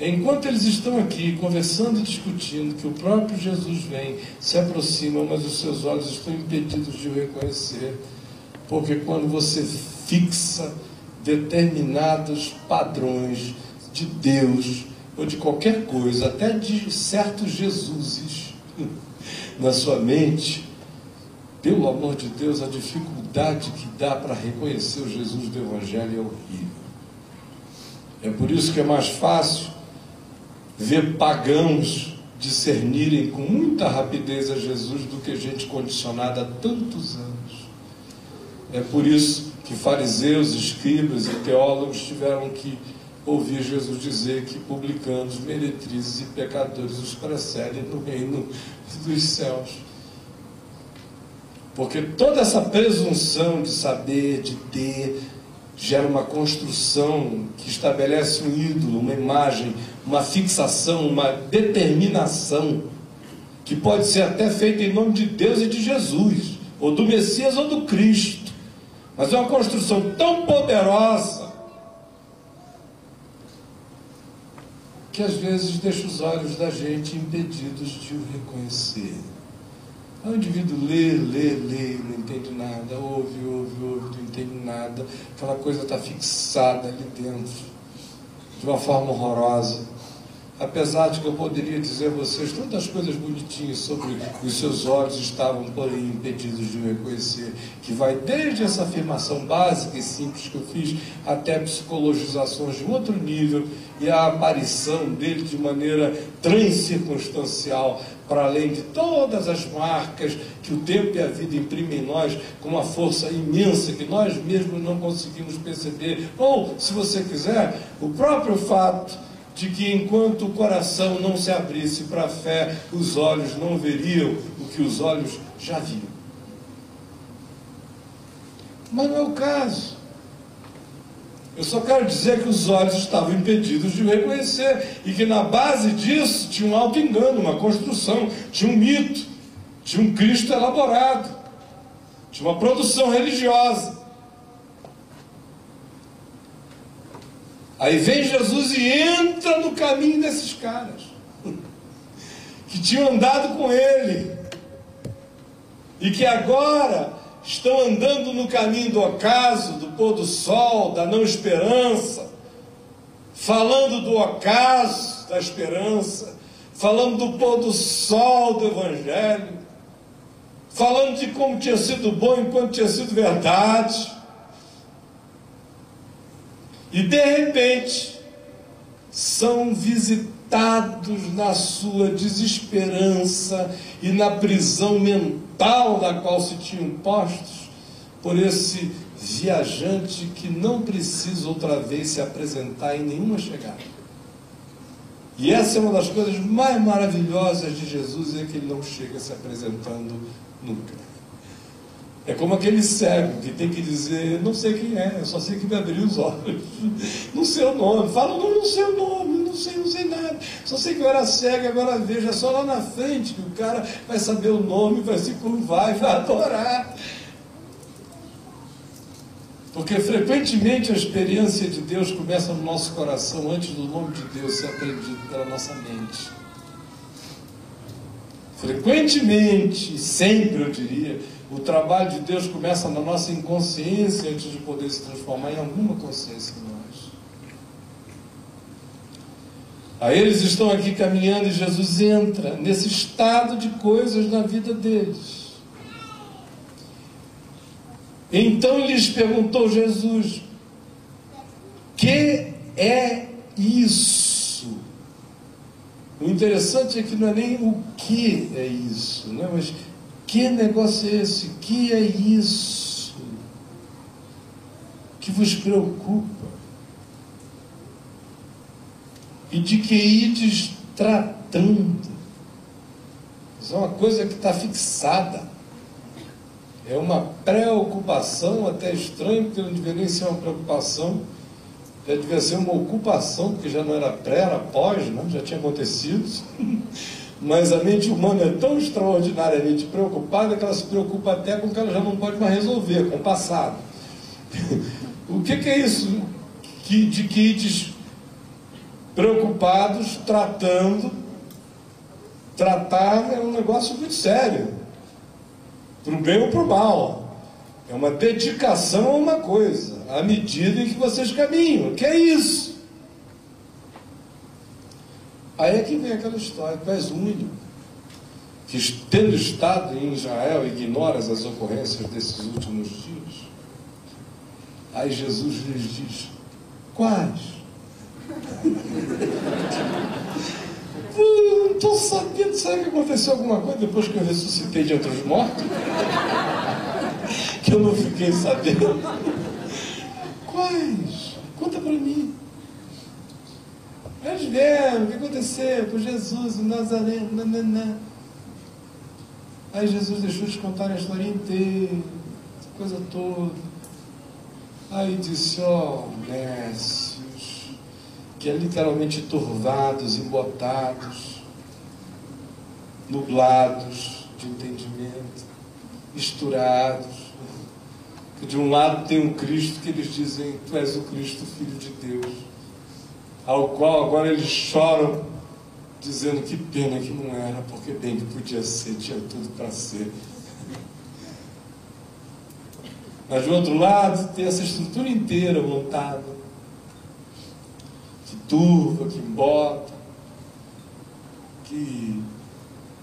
Enquanto eles estão aqui conversando e discutindo, que o próprio Jesus vem, se aproxima, mas os seus olhos estão impedidos de o reconhecer, porque quando você fixa determinados padrões de Deus ou de qualquer coisa, até de certos Jesuses na sua mente, pelo amor de Deus, a dificuldade que dá para reconhecer o Jesus do Evangelho é horrível. É por isso que é mais fácil ver pagãos discernirem com muita rapidez a Jesus do que gente condicionada há tantos anos. É por isso que fariseus, escribas e teólogos tiveram que ouvir Jesus dizer que publicanos, meretrizes e pecadores os precedem no reino dos céus. Porque toda essa presunção de saber, de ter, gera uma construção que estabelece um ídolo, uma imagem, uma fixação, uma determinação, que pode ser até feita em nome de Deus e de Jesus, ou do Messias ou do Cristo. Mas é uma construção tão poderosa que às vezes deixa os olhos da gente impedidos de o reconhecer. O indivíduo lê, lê, lê, não entende nada, ouve, ouve, ouve, não entende nada, aquela coisa está fixada ali dentro, de uma forma horrorosa. Apesar de que eu poderia dizer a vocês todas as coisas bonitinhas sobre os seus olhos estavam, porém, impedidos de reconhecer, que vai desde essa afirmação básica e simples que eu fiz até psicologizações de outro nível e a aparição dele de maneira transcircunstancial, para além de todas as marcas que o tempo e a vida imprimem em nós com uma força imensa que nós mesmos não conseguimos perceber. Ou, se você quiser, o próprio fato de que enquanto o coração não se abrisse para a fé, os olhos não veriam o que os olhos já viam. Mas não é o caso. Eu só quero dizer que os olhos estavam impedidos de o reconhecer e que na base disso tinha um alto engano, uma construção, tinha um mito, tinha um Cristo elaborado, tinha uma produção religiosa. Aí vem Jesus e entra no caminho desses caras que tinham andado com ele e que agora estão andando no caminho do ocaso, do pôr do sol, da não esperança, falando do ocaso da esperança, falando do pôr do sol do evangelho, falando de como tinha sido bom enquanto tinha sido verdade. E de repente são visitados na sua desesperança e na prisão mental da qual se tinham postos por esse viajante que não precisa outra vez se apresentar em nenhuma chegada. E essa é uma das coisas mais maravilhosas de Jesus, é que ele não chega se apresentando nunca. É como aquele cego que tem que dizer, não sei quem é, eu só sei que me abriu os olhos. Não sei o nome, fala, não, não nome, sei, não sei nada. Só sei que eu era cego agora vejo, é só lá na frente que o cara vai saber o nome, vai se curvar e vai adorar. Porque frequentemente a experiência de Deus começa no nosso coração antes do nome de Deus ser aprendido pela nossa mente. Frequentemente, sempre eu diria, o trabalho de Deus começa na nossa inconsciência antes de poder se transformar em alguma consciência em nós. Aí eles estão aqui caminhando e Jesus entra nesse estado de coisas na vida deles. Então lhes perguntou Jesus: que é isso? O interessante é que não é nem o que é isso, né? mas que negócio é esse? Que é isso que vos preocupa? E de que ides tratando? Isso é uma coisa que está fixada. É uma preocupação, até estranho, porque não deveria nem ser uma preocupação, já devia ser uma ocupação, porque já não era pré, era pós, né? já tinha acontecido. Mas a mente humana é tão extraordinariamente preocupada que ela se preocupa até com o que ela já não pode mais resolver, com o passado. o que, que, é isso que, de kits preocupados, tratando? Tratar é um negócio muito sério, para o bem ou para o mal. É uma dedicação a uma coisa, à medida em que vocês caminham. Que é isso? Aí é que vem aquela história, tu és único, que tendo estado em Israel, ignoras as ocorrências desses últimos dias. Aí Jesus lhes diz, quais? não estou sabendo, será que aconteceu alguma coisa depois que eu ressuscitei de outros mortos? que eu não fiquei sabendo. Quais? Conta para mim. Eles vieram, o que aconteceu com Jesus, o Nazareno, nananã. Aí Jesus deixou de contar a história inteira, coisa toda. Aí disse, ó, oh, nécios, que é literalmente turvados, embotados, nublados de entendimento, misturados. De um lado tem um Cristo que eles dizem, tu és o Cristo, Filho de Deus ao qual agora eles choram, dizendo que pena que não era, porque bem que podia ser, tinha tudo para ser. Mas do outro lado tem essa estrutura inteira montada, que turva, que bota, que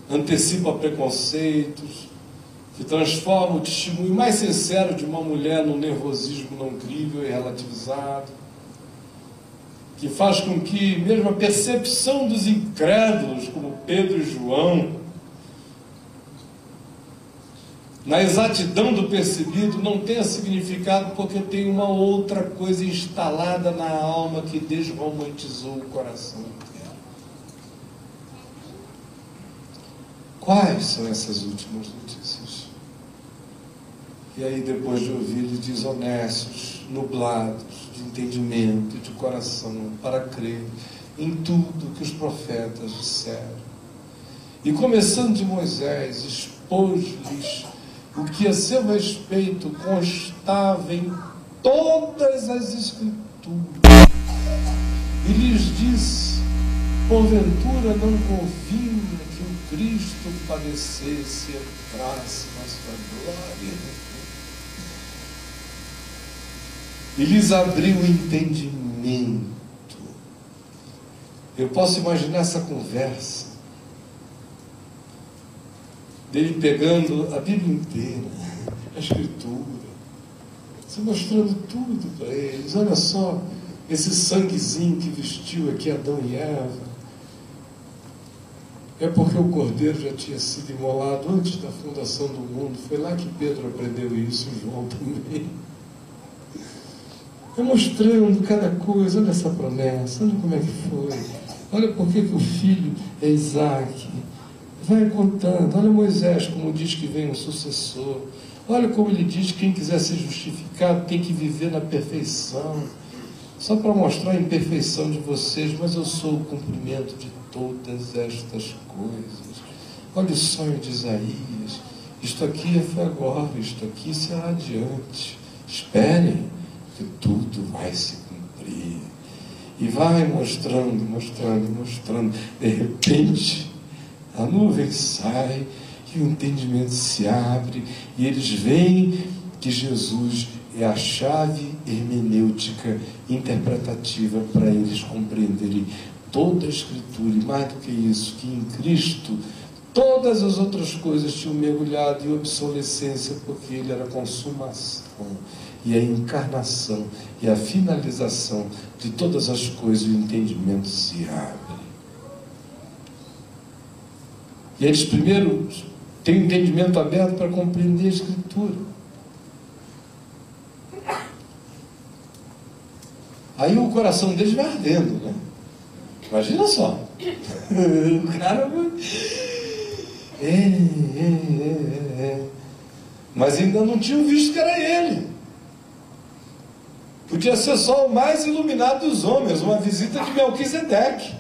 antecipa preconceitos, que transforma o testemunho mais sincero de uma mulher num nervosismo não crível e relativizado, que faz com que mesmo a percepção dos incrédulos, como Pedro e João, na exatidão do percebido, não tenha significado porque tem uma outra coisa instalada na alma que desromantizou o coração inteiro. Quais são essas últimas notícias? E aí, depois de ouvir, ele diz: honestos, nublados de entendimento de coração, para crer em tudo que os profetas disseram. E começando de Moisés, expôs-lhes o que a seu respeito constava em todas as Escrituras. E lhes disse: porventura não o Cristo padecesse e entrasse na sua glória e lhes abriu o entendimento. Eu posso imaginar essa conversa dele pegando a Bíblia inteira, a Escritura, se mostrando tudo para eles. Olha só esse sanguezinho que vestiu aqui Adão e Eva. É porque o cordeiro já tinha sido imolado antes da fundação do mundo. Foi lá que Pedro aprendeu isso, João também. É mostrando cada coisa, olha essa promessa, olha como é que foi. Olha por que, que o filho é Isaac. Vai contando, olha Moisés como diz que vem um sucessor. Olha como ele diz que quem quiser ser justificado tem que viver na perfeição. Só para mostrar a imperfeição de vocês, mas eu sou o cumprimento de todas estas coisas. Olha o sonho de Isaías. Isto aqui foi agora, isto aqui será adiante. Esperem que tudo vai se cumprir. E vai mostrando, mostrando, mostrando. De repente, a nuvem sai e o entendimento se abre e eles veem que Jesus é a chave hermenêutica interpretativa para eles compreenderem toda a Escritura e mais do que isso, que em Cristo todas as outras coisas tinham mergulhado em obsolescência porque ele era consumação e a encarnação e a finalização de todas as coisas, o entendimento se abre. E eles primeiro têm o entendimento aberto para compreender a Escritura. Aí o coração deles vai ardendo, né? Imagina só. o cara. É, é, é, é. Mas ainda não tinham visto que era ele. Podia ser só o mais iluminado dos homens, uma visita de Melquisedeque.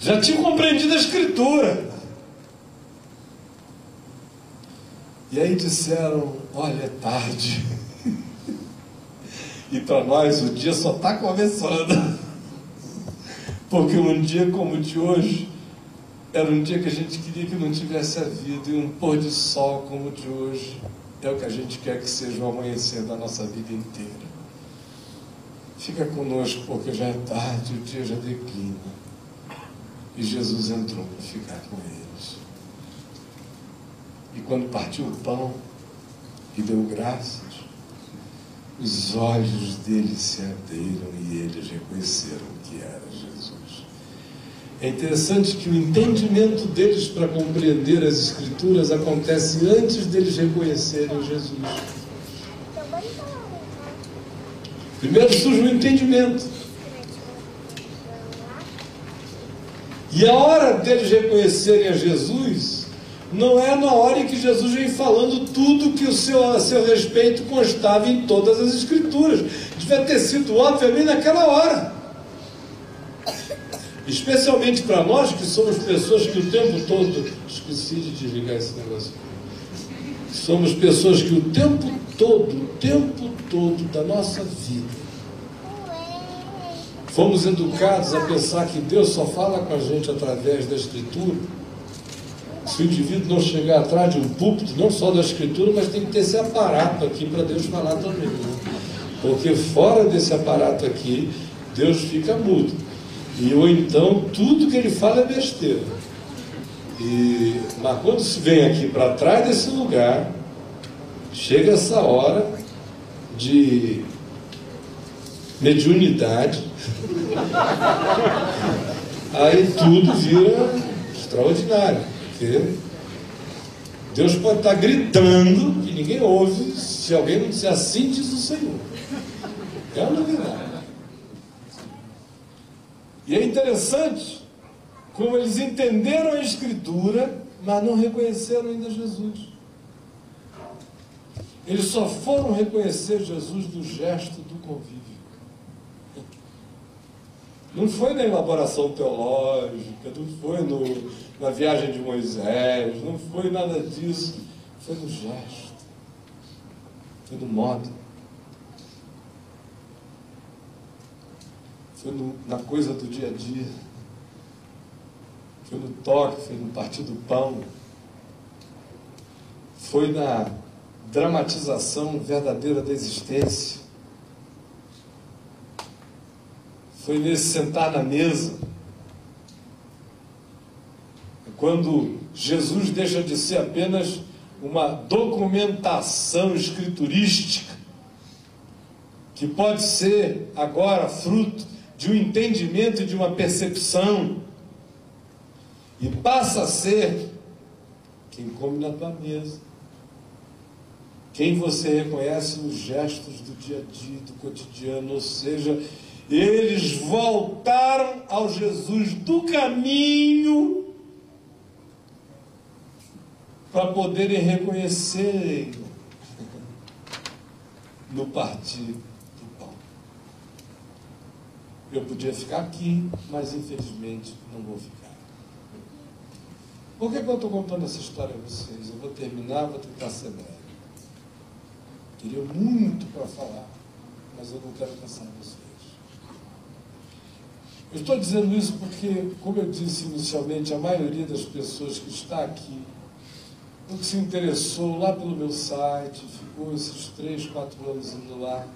Já tinha compreendido a Escritura. E aí disseram: Olha, é tarde. E para nós o dia só está começando. Porque um dia como o de hoje era um dia que a gente queria que não tivesse havido, e um pôr de sol como o de hoje é o que a gente quer que seja o amanhecer da nossa vida inteira. Fica conosco, porque já é tarde, o dia já declina. E Jesus entrou para ficar com eles. E quando partiu o pão e deu graças, os olhos deles se abriram e eles reconheceram que era Jesus. É interessante que o entendimento deles para compreender as Escrituras acontece antes deles reconhecerem Jesus. Primeiro surge o entendimento. E a hora deles reconhecerem a Jesus não é na hora em que Jesus vem falando tudo que o seu, a seu respeito constava em todas as Escrituras. Devia ter sido obviamente naquela hora. Especialmente para nós que somos pessoas que o tempo todo. Esqueci de desligar esse negócio. Somos pessoas que o tempo todo, o tempo todo da nossa vida, fomos educados a pensar que Deus só fala com a gente através da Escritura. Se o indivíduo não chegar atrás de um púlpito, não só da Escritura, mas tem que ter esse aparato aqui para Deus falar também. Né? Porque fora desse aparato aqui, Deus fica mudo. E ou então tudo que ele fala é besteira. E, mas quando se vem aqui para trás desse lugar, chega essa hora de mediunidade, aí tudo vira extraordinário. Deus pode estar gritando que ninguém ouve se alguém não disser assim diz o Senhor. É uma novidade. E é interessante como eles entenderam a Escritura, mas não reconheceram ainda Jesus. Eles só foram reconhecer Jesus do gesto do convívio. Não foi na elaboração teológica, não foi no, na viagem de Moisés, não foi nada disso. Foi no gesto, foi no modo. Foi no, na coisa do dia a dia. Foi no toque, foi no partir do pão. Foi na dramatização verdadeira da existência. Foi nesse sentar na mesa. Quando Jesus deixa de ser apenas uma documentação escriturística, que pode ser agora fruto de um entendimento e de uma percepção, e passa a ser quem come na tua mesa, quem você reconhece nos gestos do dia a dia, do cotidiano, ou seja, eles voltaram ao Jesus do caminho para poderem reconhecer no partir eu podia ficar aqui, mas infelizmente não vou ficar. Por que, que eu estou contando essa história a vocês? Eu vou terminar, vou tentar ser breve. Queria muito para falar, mas eu não quero cansar vocês. Eu estou dizendo isso porque, como eu disse inicialmente, a maioria das pessoas que está aqui, que se interessou lá pelo meu site, ficou esses três, quatro anos indo lá,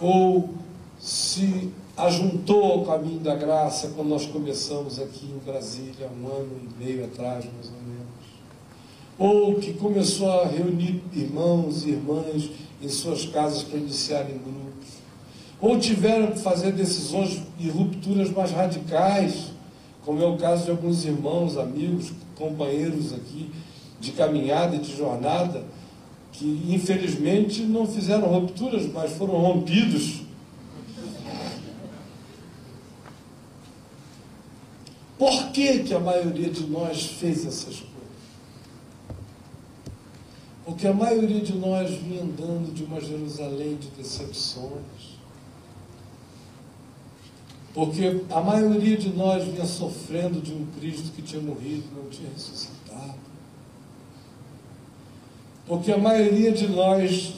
ou se ajuntou ao caminho da graça quando nós começamos aqui em Brasília, um ano e meio atrás, mais ou menos. Ou que começou a reunir irmãos e irmãs em suas casas para iniciarem grupos. Ou tiveram que fazer decisões e rupturas mais radicais, como é o caso de alguns irmãos, amigos, companheiros aqui de caminhada e de jornada, que infelizmente não fizeram rupturas, mas foram rompidos Por que, que a maioria de nós fez essas coisas? Porque a maioria de nós vinha andando de uma Jerusalém de decepções. Porque a maioria de nós vinha sofrendo de um Cristo que tinha morrido e não tinha ressuscitado. Porque a maioria de nós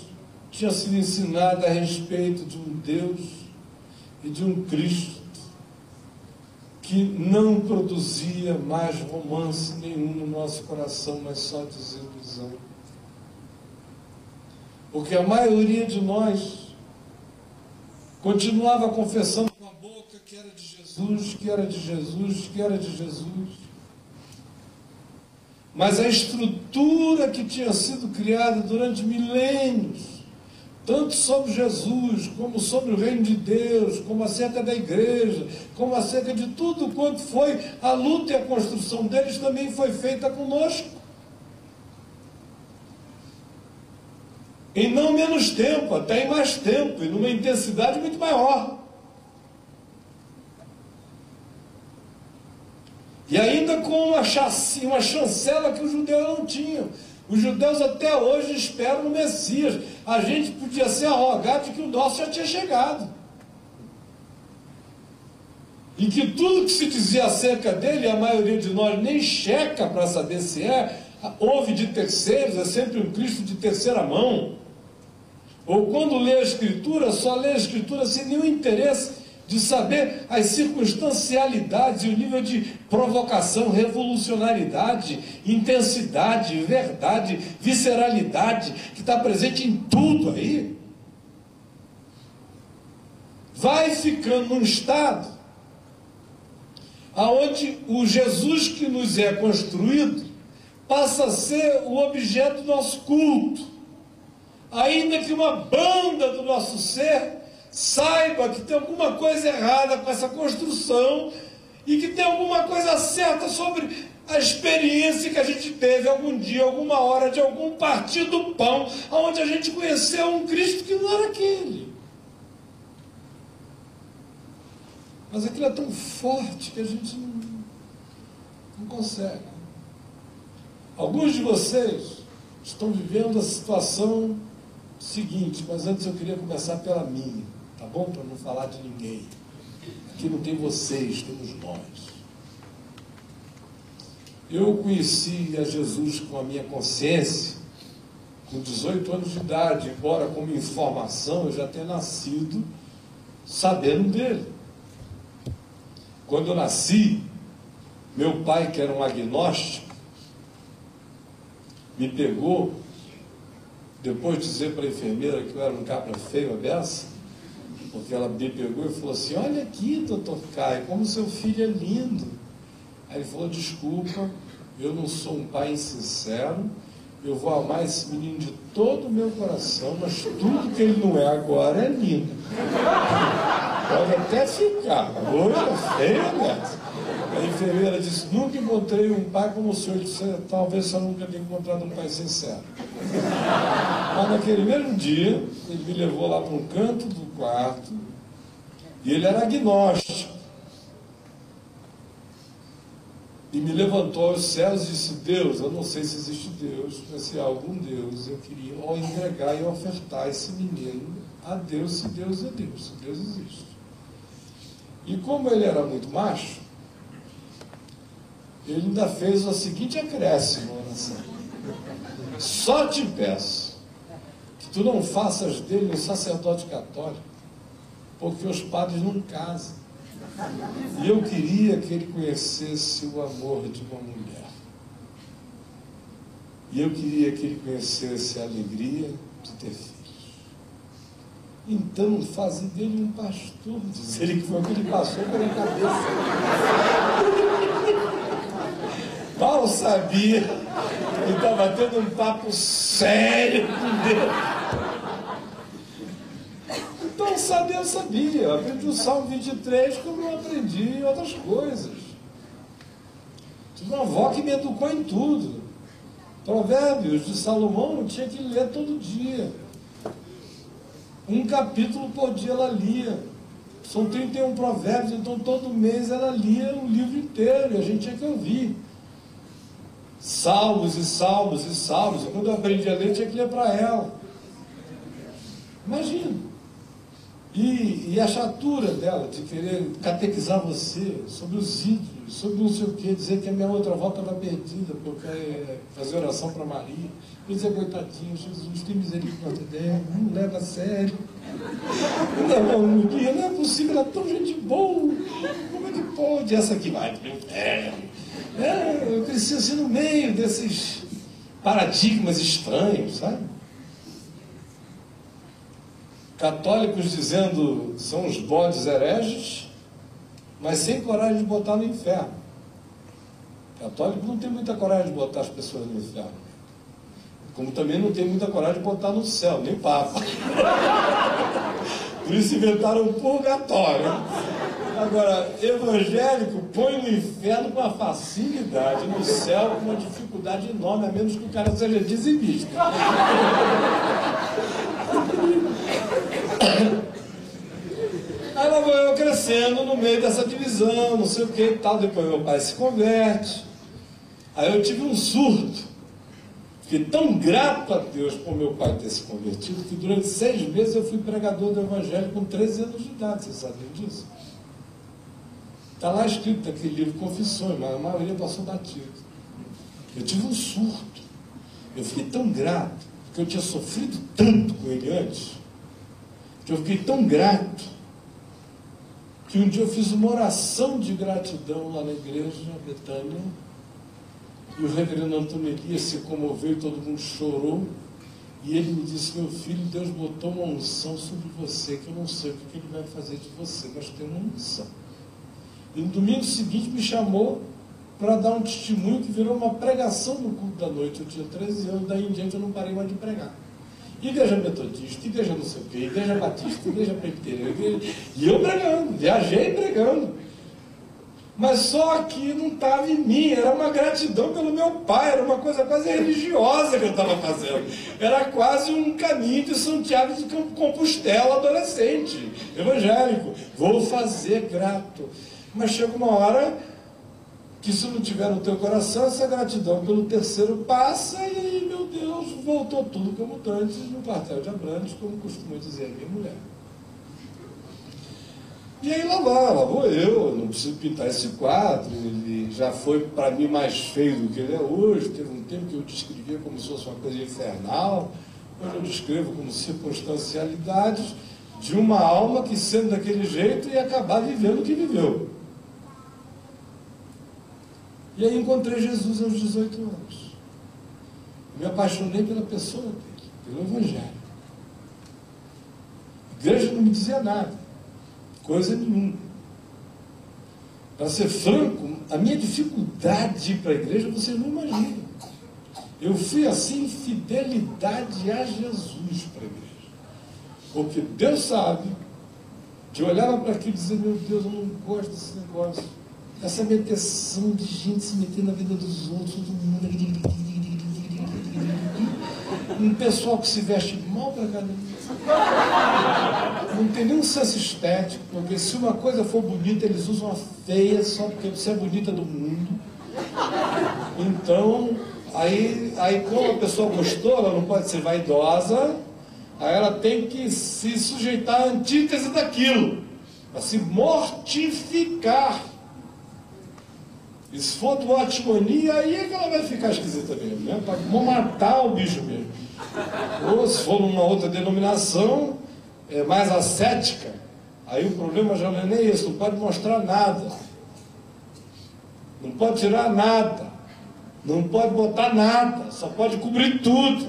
tinha sido ensinada a respeito de um Deus e de um Cristo que não produzia mais romance nenhum no nosso coração, mas só desilusão. Porque a maioria de nós continuava confessando com a boca que era de Jesus, que era de Jesus, que era de Jesus. Mas a estrutura que tinha sido criada durante milênios, tanto sobre Jesus, como sobre o reino de Deus, como acerca da igreja, como acerca de tudo quanto foi a luta e a construção deles, também foi feita conosco. Em não menos tempo, até em mais tempo, e numa intensidade muito maior. E ainda com uma, uma chancela que os judeus não tinham. Os judeus até hoje esperam o Messias. A gente podia ser arrogado de que o nosso já tinha chegado. E que tudo que se dizia acerca dele, a maioria de nós nem checa para saber se é, houve de terceiros, é sempre um Cristo de terceira mão. Ou quando lê a Escritura, só lê a Escritura sem nenhum interesse de saber as circunstancialidades e o nível de provocação, revolucionariedade, intensidade, verdade, visceralidade que está presente em tudo aí. Vai ficando num estado aonde o Jesus que nos é construído passa a ser o objeto do nosso culto. Ainda que uma banda do nosso ser saiba que tem alguma coisa errada com essa construção e que tem alguma coisa certa sobre a experiência que a gente teve algum dia, alguma hora, de algum partido do pão, onde a gente conheceu um Cristo que não era aquele. Mas aquilo é tão forte que a gente não, não consegue. Alguns de vocês estão vivendo a situação seguinte, mas antes eu queria começar pela minha, bom? Para não falar de ninguém. Aqui não tem vocês, temos nós. Eu conheci a Jesus com a minha consciência com 18 anos de idade, embora como informação eu já tenha nascido sabendo dele. Quando eu nasci, meu pai, que era um agnóstico, me pegou, depois de dizer para a enfermeira que eu era um cabra feio a beça, porque ela me pegou e falou assim, olha aqui, doutor Caio, como seu filho é lindo. Aí ele falou, desculpa, eu não sou um pai insincero, eu vou amar esse menino de todo o meu coração, mas tudo que ele não é agora é lindo. Pode até ficar, hoje é feio, né? A enfermeira disse, nunca encontrei um pai como o senhor. Disse, talvez só nunca tenha encontrado um pai sincero. Mas naquele mesmo dia, ele me levou lá para um canto do quarto, e ele era agnóstico. E me levantou aos céus e disse, Deus, eu não sei se existe Deus, mas se há algum Deus, eu queria entregar e ofertar esse menino a Deus, se Deus é Deus, se Deus existe. E como ele era muito macho, ele ainda fez o seguinte acréscimo. Só te peço que tu não faças dele um sacerdote católico, porque os padres não casam. E eu queria que ele conhecesse o amor de uma mulher. E eu queria que ele conhecesse a alegria de ter filhos. Então, faze dele um pastor, diz ele que foi o que ele passou pela cabeça. Mal sabia que estava tendo um papo sério com Deus. Então, saber eu sabia. Eu aprendi o Salmo 23 como eu aprendi outras coisas. Tive uma avó que me educou em tudo. Provérbios de Salomão eu tinha que ler todo dia. Um capítulo por dia ela lia. São 31 provérbios, então todo mês ela lia o livro inteiro e a gente tinha que ouvir. Salmos e salmos e salmos. E quando eu aprendi a ler, tinha que ler para ela. Imagina. E, e, a chatura dela de querer catequizar você sobre os ídolos, sobre não sei o quê, dizer que a minha outra avó estava perdida, porque é fazer oração para Maria. Eu dizer, coitadinho, Jesus, tem misericórdia dela, não leva a sério. Não, não, não é possível, ela é tão gente boa. Como é que pode? Essa aqui vai inferno. É, eu cresci assim no meio desses paradigmas estranhos, sabe? Católicos dizendo são os bodes hereges, mas sem coragem de botar no inferno. Católico não tem muita coragem de botar as pessoas no inferno. Como também não tem muita coragem de botar no céu, nem papa. Por isso inventaram o purgatório. Agora, evangélico põe no inferno com uma facilidade, no céu com uma dificuldade enorme, a menos que o cara seja dizimista. Aí ela vai crescendo no meio dessa divisão, não sei o que e tal. Depois meu pai se converte. Aí eu tive um surto. Fiquei tão grato a Deus por meu pai ter se convertido que durante seis meses eu fui pregador do Evangelho com 13 anos de idade. Vocês sabem disso? Está lá escrito naquele livro Confissões, mas a maioria passou batido. Eu tive um surto. Eu fiquei tão grato, porque eu tinha sofrido tanto com ele antes, que eu fiquei tão grato que um dia eu fiz uma oração de gratidão lá na igreja, Betânia, e o reverendo Antônio Elias se comoveu e todo mundo chorou. E ele me disse, meu filho, Deus botou uma unção sobre você, que eu não sei o que ele vai fazer de você, mas tem uma unção. E no domingo seguinte me chamou para dar um testemunho que virou uma pregação no culto da noite. Eu tinha 13 anos, daí em diante eu não parei mais de pregar. Igreja Metodista, igreja não sei o quê, igreja Batista, igreja Presbiteriana, igreja... e eu pregando, viajei pregando. Mas só que não estava em mim, era uma gratidão pelo meu pai, era uma coisa quase religiosa que eu estava fazendo. Era quase um caminho de Santiago de Compostela adolescente, evangélico. Vou fazer grato. Mas chega uma hora que se não tiver no teu coração, essa gratidão pelo terceiro passa e aí, meu Deus, voltou tudo como antes no quartel de Abrantes, como costuma dizer a minha mulher. E aí lá vai, lá vou eu, não preciso pintar esse quadro, ele já foi para mim mais feio do que ele é hoje, teve um tempo que eu descrevia como se fosse uma coisa infernal, hoje eu descrevo como circunstancialidades de uma alma que sendo daquele jeito ia acabar vivendo o que viveu. E aí encontrei Jesus aos 18 anos. Me apaixonei pela pessoa dele, pelo Evangelho. A igreja não me dizia nada. Coisa nenhuma. Para ser franco, a minha dificuldade para a igreja você não imagina. Eu fui assim, fidelidade a Jesus para a igreja. Porque Deus sabe que eu olhava para aquilo e dizia, meu Deus, eu não gosto desse negócio. Essa meteção de gente se meter na vida dos outros, todo mundo. Um pessoal que se veste mal para caramba. Não tem nenhum senso estético, porque se uma coisa for bonita, eles usam a feia só porque você é bonita do mundo. Então, aí, aí como a pessoa gostou, ela não pode ser vaidosa, aí ela tem que se sujeitar à antítese daquilo, a se mortificar. Se for do atimonia, aí é que ela vai ficar esquisita mesmo, né? Para matar o bicho mesmo. Ou se for numa outra denominação, é mais ascética, aí o problema já não é nem isso, não pode mostrar nada. Não pode tirar nada. Não pode botar nada, só pode cobrir tudo.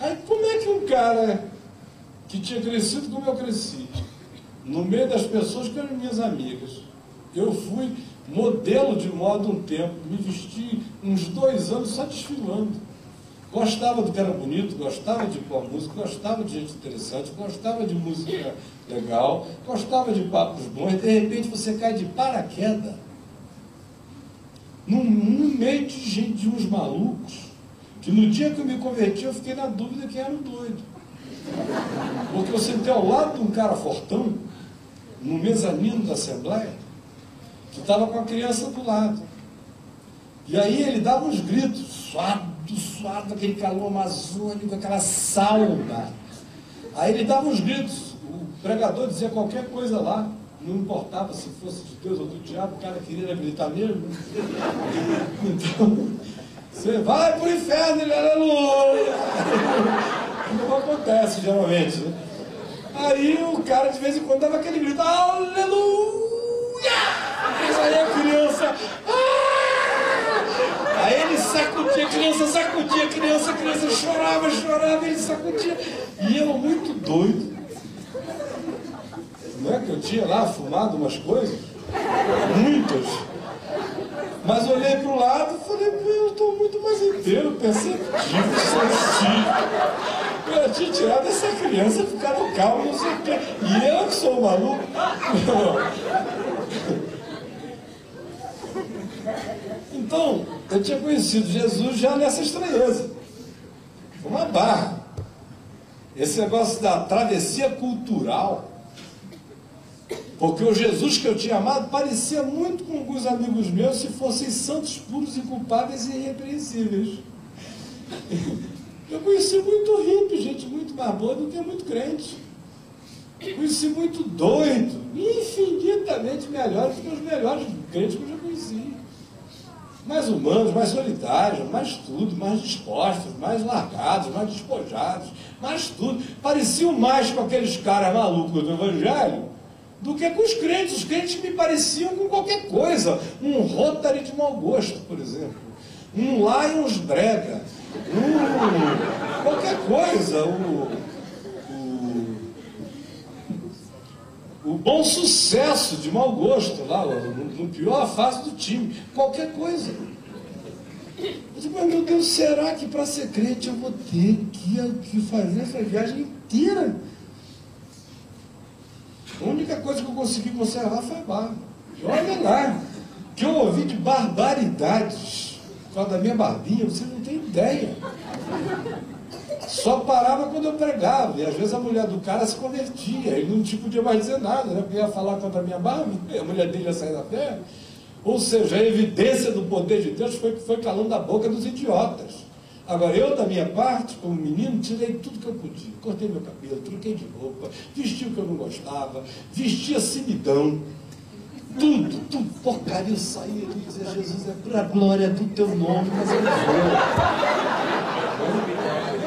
Aí como é que um cara que tinha crescido como eu cresci, no meio das pessoas que eram minhas amigas, eu fui modelo de moda um tempo, me vesti uns dois anos só desfilando. Gostava do que era bonito, gostava de boa música, gostava de gente interessante, gostava de música legal, gostava de papos bons, de repente você cai de paraquedas num, num meio de gente, de uns malucos, que no dia que eu me converti eu fiquei na dúvida quem era o doido. Porque eu sentei ao lado de um cara fortão, no mezanino da Assembleia, que estava com a criança do lado. E aí ele dava uns gritos, suado, suado, aquele calor amazônico, aquela sauna. Aí ele dava uns gritos, o pregador dizia qualquer coisa lá, não importava se fosse de Deus ou do diabo, o cara queria gritar mesmo. Então, você vai para o inferno, ele aleluia! Não acontece geralmente, né? Aí o cara de vez em quando dava aquele grito, aleluia! Aí a criança. Ah! Aí ele sacudia, a criança sacudia, a criança, a criança chorava, chorava, ele sacudia. E eu muito doido. Não é que eu tinha lá fumado umas coisas? Muitas. Mas olhei para o lado e falei, eu estou muito mais inteiro, perceptivo, sensível. Eu tinha tirado essa criança, ficar no calmo, não sei o quê. E eu que sou maluco. Então, eu tinha conhecido Jesus já nessa estranheza. Uma barra. Esse negócio da travessia cultural. Porque o Jesus que eu tinha amado parecia muito com alguns amigos meus se fossem santos puros, inculpáveis e irrepreensíveis. Eu conheci muito hippie, gente muito mais boa do que muito crente. Conheci muito doido, infinitamente melhor do que os melhores crentes que eu já. Mais humanos, mais solidários, mais tudo, mais dispostos, mais largados, mais despojados, mais tudo. Pareciam mais com aqueles caras malucos do Evangelho do que com os crentes. Os crentes me pareciam com qualquer coisa. Um Rotary de mau gosto, por exemplo. Um Lions brega. Um, qualquer coisa. O, o bom sucesso de mau gosto lá, no, no pior fase do time. Qualquer coisa. Eu digo, mas meu Deus, será que para ser crente eu vou ter que, fazer essa viagem inteira? A única coisa que eu consegui conservar foi a barba. Olha lá, que eu ouvi de barbaridades por causa da minha barbinha, você não tem ideia. Só parava quando eu pregava, e às vezes a mulher do cara se convertia, ele não tipo, podia mais dizer nada, né? porque ia falar contra a minha barba, a mulher dele ia sair da fé. Ou seja, a evidência do poder de Deus foi que foi calando a boca dos idiotas. Agora, eu, da minha parte, como menino, tirei tudo que eu podia. Cortei meu cabelo, troquei de roupa, vesti o que eu não gostava, vesti a simidão. Tudo, tudo, porcaria, eu saí e dizia, Jesus, é para a glória do teu nome, mas eu não vou.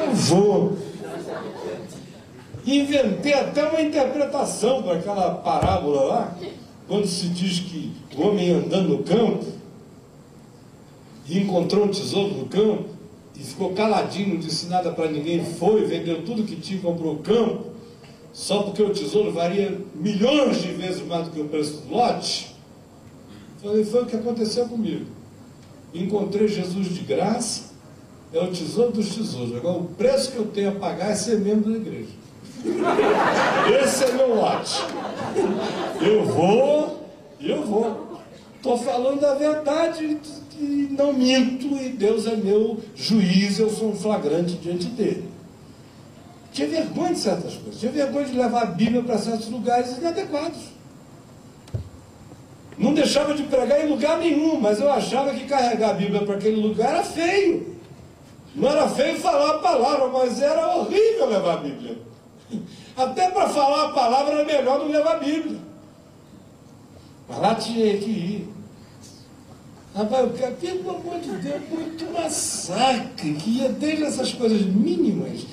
Eu vou. Inventei até uma interpretação para aquela parábola lá, quando se diz que o homem andando no campo e encontrou um tesouro no campo, e ficou caladinho, não disse nada para ninguém, foi, vendeu tudo que tinha, comprou o campo, só porque o tesouro varia milhões de vezes mais do que o preço do lote. Falei, foi o que aconteceu comigo. Encontrei Jesus de graça, é o tesouro dos tesouros. Agora, o preço que eu tenho a pagar é ser membro da igreja. Esse é meu lote. Eu vou, eu vou. Estou falando a verdade e não minto, e Deus é meu juiz, eu sou um flagrante diante dele. Tinha vergonha de certas coisas, tinha vergonha de levar a Bíblia para certos lugares inadequados. Não deixava de pregar em lugar nenhum, mas eu achava que carregar a Bíblia para aquele lugar era feio. Não era feio falar a palavra, mas era horrível levar a Bíblia. Até para falar a palavra era melhor não levar a Bíblia. Mas lá tinha que ir. Rapaz, pelo amor de Deus, muito massacre, que ia desde essas coisas mínimas,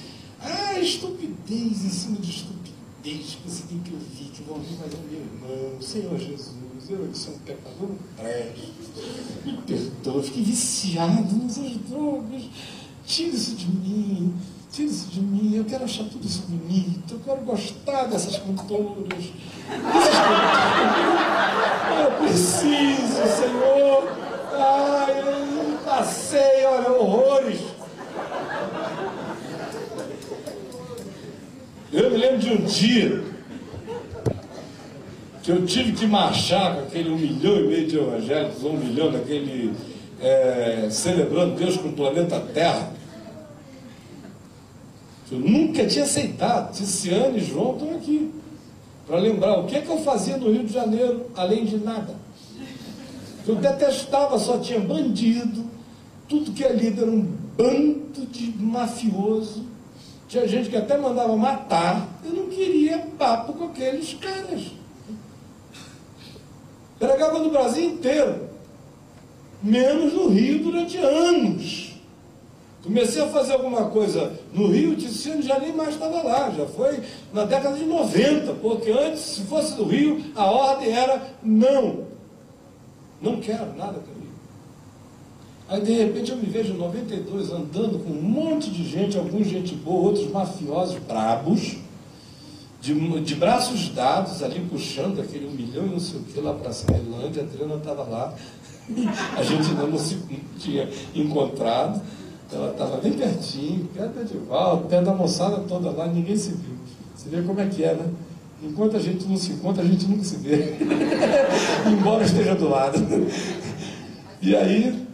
ah, estupidez em cima de estupidez, que você tem que ouvir, que vão ouvir, mas é meu irmão, Senhor Jesus, eu que sou um pecador, não presto, me perdoa, fiquei viciado nessas drogas, tira isso de mim, tira isso de mim, eu quero achar tudo isso bonito, eu quero gostar dessas cantoras, eu preciso, Senhor, Ai, eu passei, olha, horrores. Eu me lembro de um dia que eu tive que marchar com aquele um milhão e meio de evangélicos, um milhão daquele é, celebrando Deus com o planeta Terra. Eu nunca tinha aceitado. Ticiane e João estão aqui. Para lembrar o que, é que eu fazia no Rio de Janeiro, além de nada. Eu detestava, só tinha bandido, tudo que ali era um bando de mafioso. Tinha gente que até mandava matar. Eu não queria papo com aqueles caras. Pregava no Brasil inteiro, menos no Rio durante anos. Comecei a fazer alguma coisa no Rio, o Tiziano já nem mais estava lá, já foi na década de 90, porque antes, se fosse no Rio, a ordem era não. Não quero nada comigo. Aí de repente eu me vejo em 92 andando com um monte de gente, alguns gente boa, outros mafiosos brabos, de, de braços dados ali puxando aquele um milhão e não sei o que lá para a Ceilândia, a Adriana estava lá, a gente ainda não se tinha encontrado, ela estava bem pertinho, perto de Val, perto da moçada toda lá, ninguém se viu. Você vê como é que é, né? Enquanto a gente não se encontra, a gente nunca se vê. Embora esteja do lado. E aí,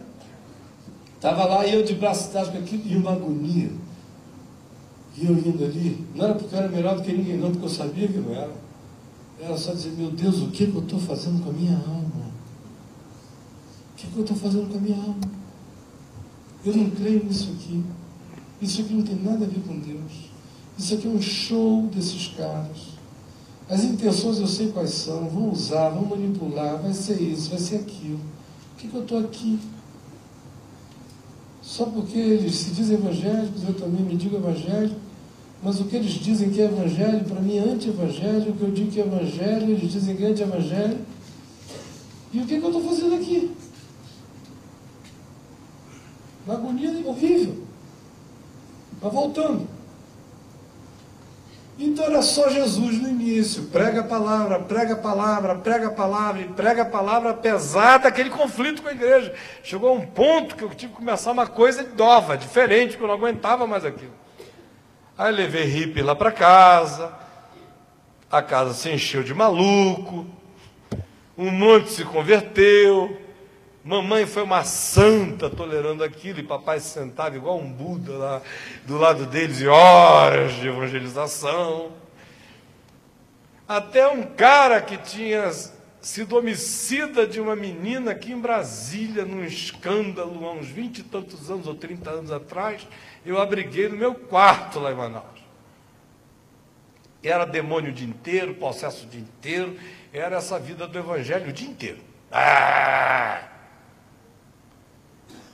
estava lá eu de braços dados com aquilo e uma agonia. E eu indo ali, não era porque eu era melhor do que ninguém, não, porque eu sabia que não era. Era só dizer, meu Deus, o que, que eu estou fazendo com a minha alma? O que, que eu estou fazendo com a minha alma? Eu não creio nisso aqui. Isso aqui não tem nada a ver com Deus. Isso aqui é um show desses caras. As intenções eu sei quais são, vão usar, vão manipular, vai ser isso, vai ser aquilo. Por que, que eu estou aqui? Só porque eles se dizem evangélicos, eu também me digo evangélico, mas o que eles dizem que é evangelho, para mim é anti-evangelho, o que eu digo que é evangelho, eles dizem que é anti-evangelho. E o que, é que eu estou fazendo aqui? Uma agonia horrível. Mas voltando. Então era só Jesus no início, prega a palavra, prega a palavra, prega a palavra, e prega a palavra apesar daquele conflito com a igreja. Chegou a um ponto que eu tive que começar uma coisa nova, diferente, que eu não aguentava mais aquilo. Aí levei hippie lá para casa, a casa se encheu de maluco, um monte se converteu, Mamãe foi uma santa tolerando aquilo, e papai se sentava igual um Buda lá do lado deles, e horas de evangelização. Até um cara que tinha sido homicida de uma menina aqui em Brasília, num escândalo, há uns vinte e tantos anos ou trinta anos atrás, eu abriguei no meu quarto lá em Manaus. Era demônio o dia inteiro, processo o dia inteiro, era essa vida do evangelho o dia inteiro. Ah!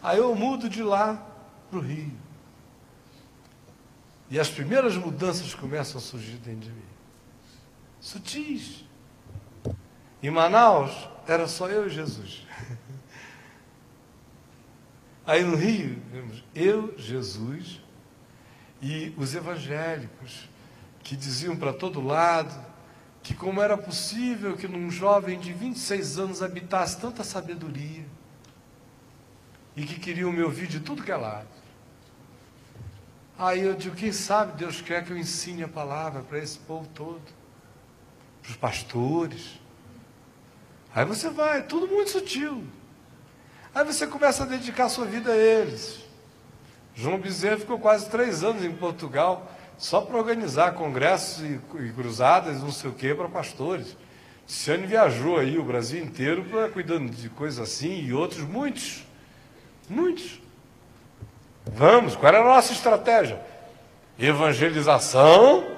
Aí eu mudo de lá para o Rio. E as primeiras mudanças começam a surgir dentro de mim. Sutis. Em Manaus, era só eu e Jesus. Aí no Rio, eu, Jesus e os evangélicos que diziam para todo lado que como era possível que num jovem de 26 anos habitasse tanta sabedoria, e que queriam me ouvir de tudo que é lado. Aí eu digo, quem sabe Deus quer que eu ensine a palavra para esse povo todo, para os pastores. Aí você vai, tudo muito sutil. Aí você começa a dedicar sua vida a eles. João Bezerra ficou quase três anos em Portugal só para organizar congressos e, e cruzadas, não sei o quê, para pastores. Ciane viajou aí o Brasil inteiro para cuidando de coisas assim e outros, muitos. Muitos. Vamos, qual era a nossa estratégia? Evangelização,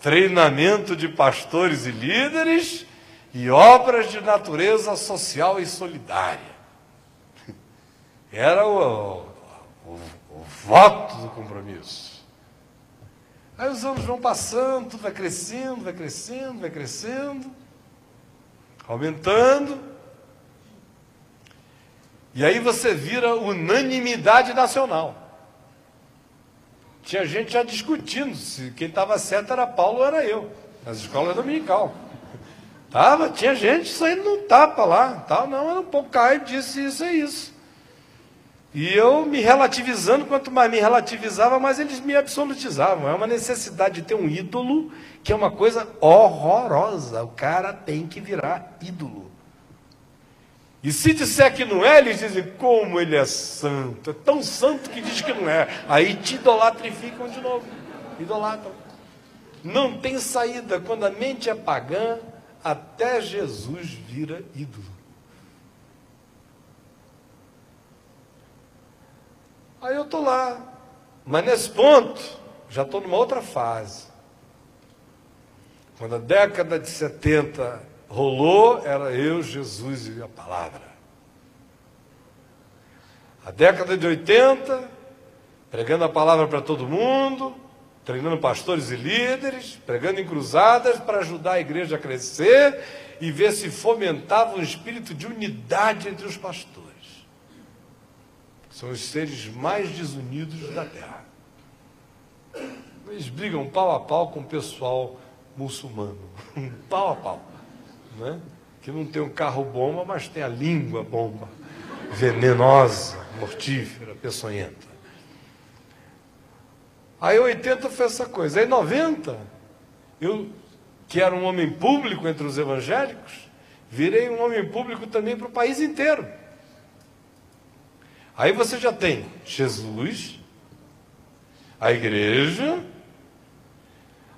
treinamento de pastores e líderes e obras de natureza social e solidária. Era o, o, o voto do compromisso. Aí os anos vão passando, tudo vai crescendo, vai crescendo, vai crescendo, aumentando. E aí você vira unanimidade nacional. Tinha gente já discutindo se quem estava certo era Paulo ou era eu, nas escolas dominical. Tava, tinha gente saindo no tapa lá, tal, não, era um pouco Caio disse isso é isso. E eu me relativizando, quanto mais me relativizava, mais eles me absolutizavam. É uma necessidade de ter um ídolo, que é uma coisa horrorosa. O cara tem que virar ídolo. E se disser que não é, eles dizem, como ele é santo, é tão santo que diz que não é. Aí te idolatrificam de novo. Idolatram. Não tem saída. Quando a mente é pagã, até Jesus vira ídolo. Aí eu estou lá. Mas nesse ponto, já estou numa outra fase. Quando a década de 70 rolou era eu, Jesus e a palavra. A década de 80, pregando a palavra para todo mundo, treinando pastores e líderes, pregando em cruzadas para ajudar a igreja a crescer e ver se fomentava um espírito de unidade entre os pastores. São os seres mais desunidos da terra. Eles brigam pau a pau com o pessoal muçulmano. pau a pau né? que não tem um carro bomba, mas tem a língua bomba, venenosa, mortífera, peçonhenta. Aí 80 foi essa coisa. Aí 90, eu, que era um homem público entre os evangélicos, virei um homem público também para o país inteiro. Aí você já tem Jesus, a igreja,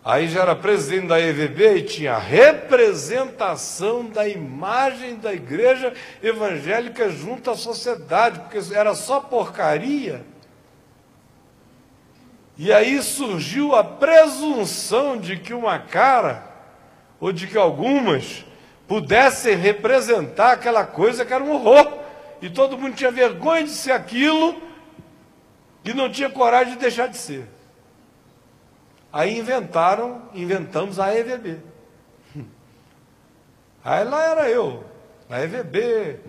Aí já era presidente da EVB e tinha representação da imagem da igreja evangélica junto à sociedade, porque era só porcaria. E aí surgiu a presunção de que uma cara, ou de que algumas, pudessem representar aquela coisa que era um horror. E todo mundo tinha vergonha de ser aquilo, E não tinha coragem de deixar de ser. Aí inventaram, inventamos a EVB. Aí lá era eu, na EVB.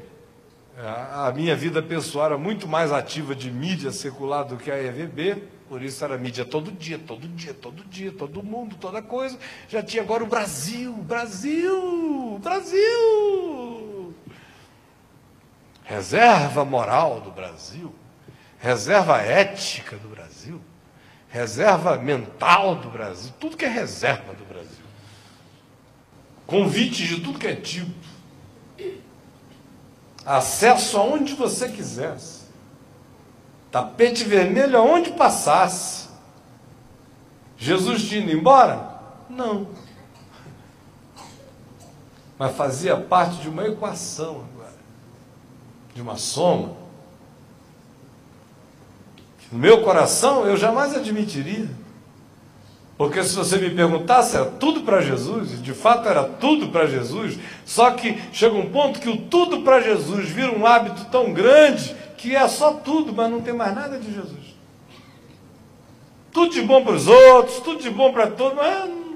A minha vida pessoal era muito mais ativa de mídia secular do que a EVB, por isso era mídia todo dia, todo dia, todo dia, todo mundo, toda coisa. Já tinha agora o Brasil, Brasil, Brasil. Reserva moral do Brasil, reserva ética do Brasil, reserva mental do Brasil, tudo que é reserva do Brasil. Convites de tudo que é tipo. Acesso aonde você quisesse. Tapete vermelho aonde passasse. Jesus tinha ido embora? Não. Mas fazia parte de uma equação agora. De uma soma. No meu coração eu jamais admitiria. Porque se você me perguntasse, era tudo para Jesus, e de fato era tudo para Jesus, só que chega um ponto que o tudo para Jesus vira um hábito tão grande que é só tudo, mas não tem mais nada de Jesus. Tudo de bom para os outros, tudo de bom para todos, mas.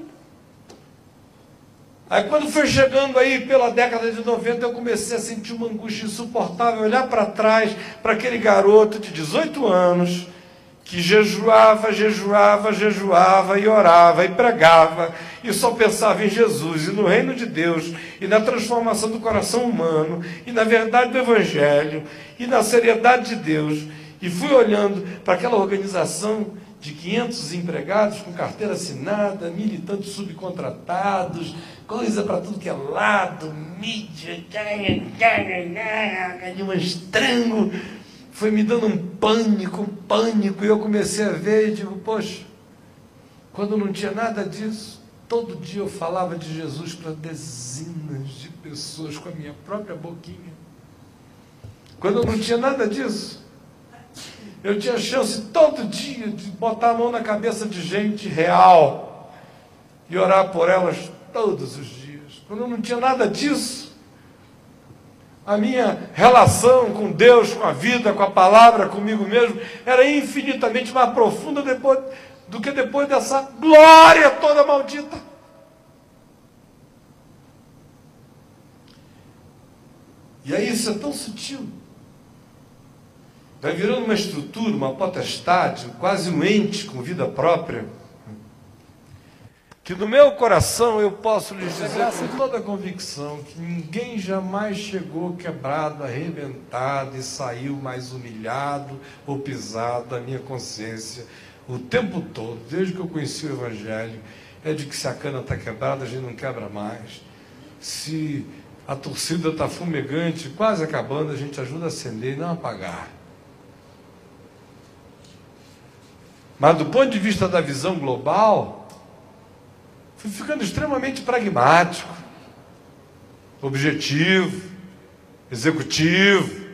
Aí quando foi chegando aí pela década de 90, eu comecei a sentir uma angústia insuportável, olhar para trás, para aquele garoto de 18 anos, que jejuava, jejuava, jejuava e orava e pregava e só pensava em Jesus e no reino de Deus e na transformação do coração humano e na verdade do Evangelho e na seriedade de Deus. E fui olhando para aquela organização de 500 empregados com carteira assinada, militantes subcontratados, coisa para tudo que é lado, mídia, de um estrango foi me dando um pânico, um pânico, e eu comecei a ver e digo, poxa, quando não tinha nada disso, todo dia eu falava de Jesus para dezenas de pessoas com a minha própria boquinha. Quando eu não tinha nada disso, eu tinha chance todo dia de botar a mão na cabeça de gente real e orar por elas todos os dias. Quando eu não tinha nada disso, a minha relação com Deus, com a vida, com a palavra, comigo mesmo, era infinitamente mais profunda depois, do que depois dessa glória toda maldita. E aí isso é tão sutil. Vai virando uma estrutura, uma potestade, quase um ente com vida própria que no meu coração eu posso lhes dizer com toda a convicção que ninguém jamais chegou quebrado, arrebentado e saiu mais humilhado ou pisado da minha consciência o tempo todo, desde que eu conheci o Evangelho, é de que se a cana está quebrada, a gente não quebra mais. Se a torcida está fumegante, quase acabando, a gente ajuda a acender e não apagar. Mas do ponto de vista da visão global, Fui ficando extremamente pragmático, objetivo, executivo,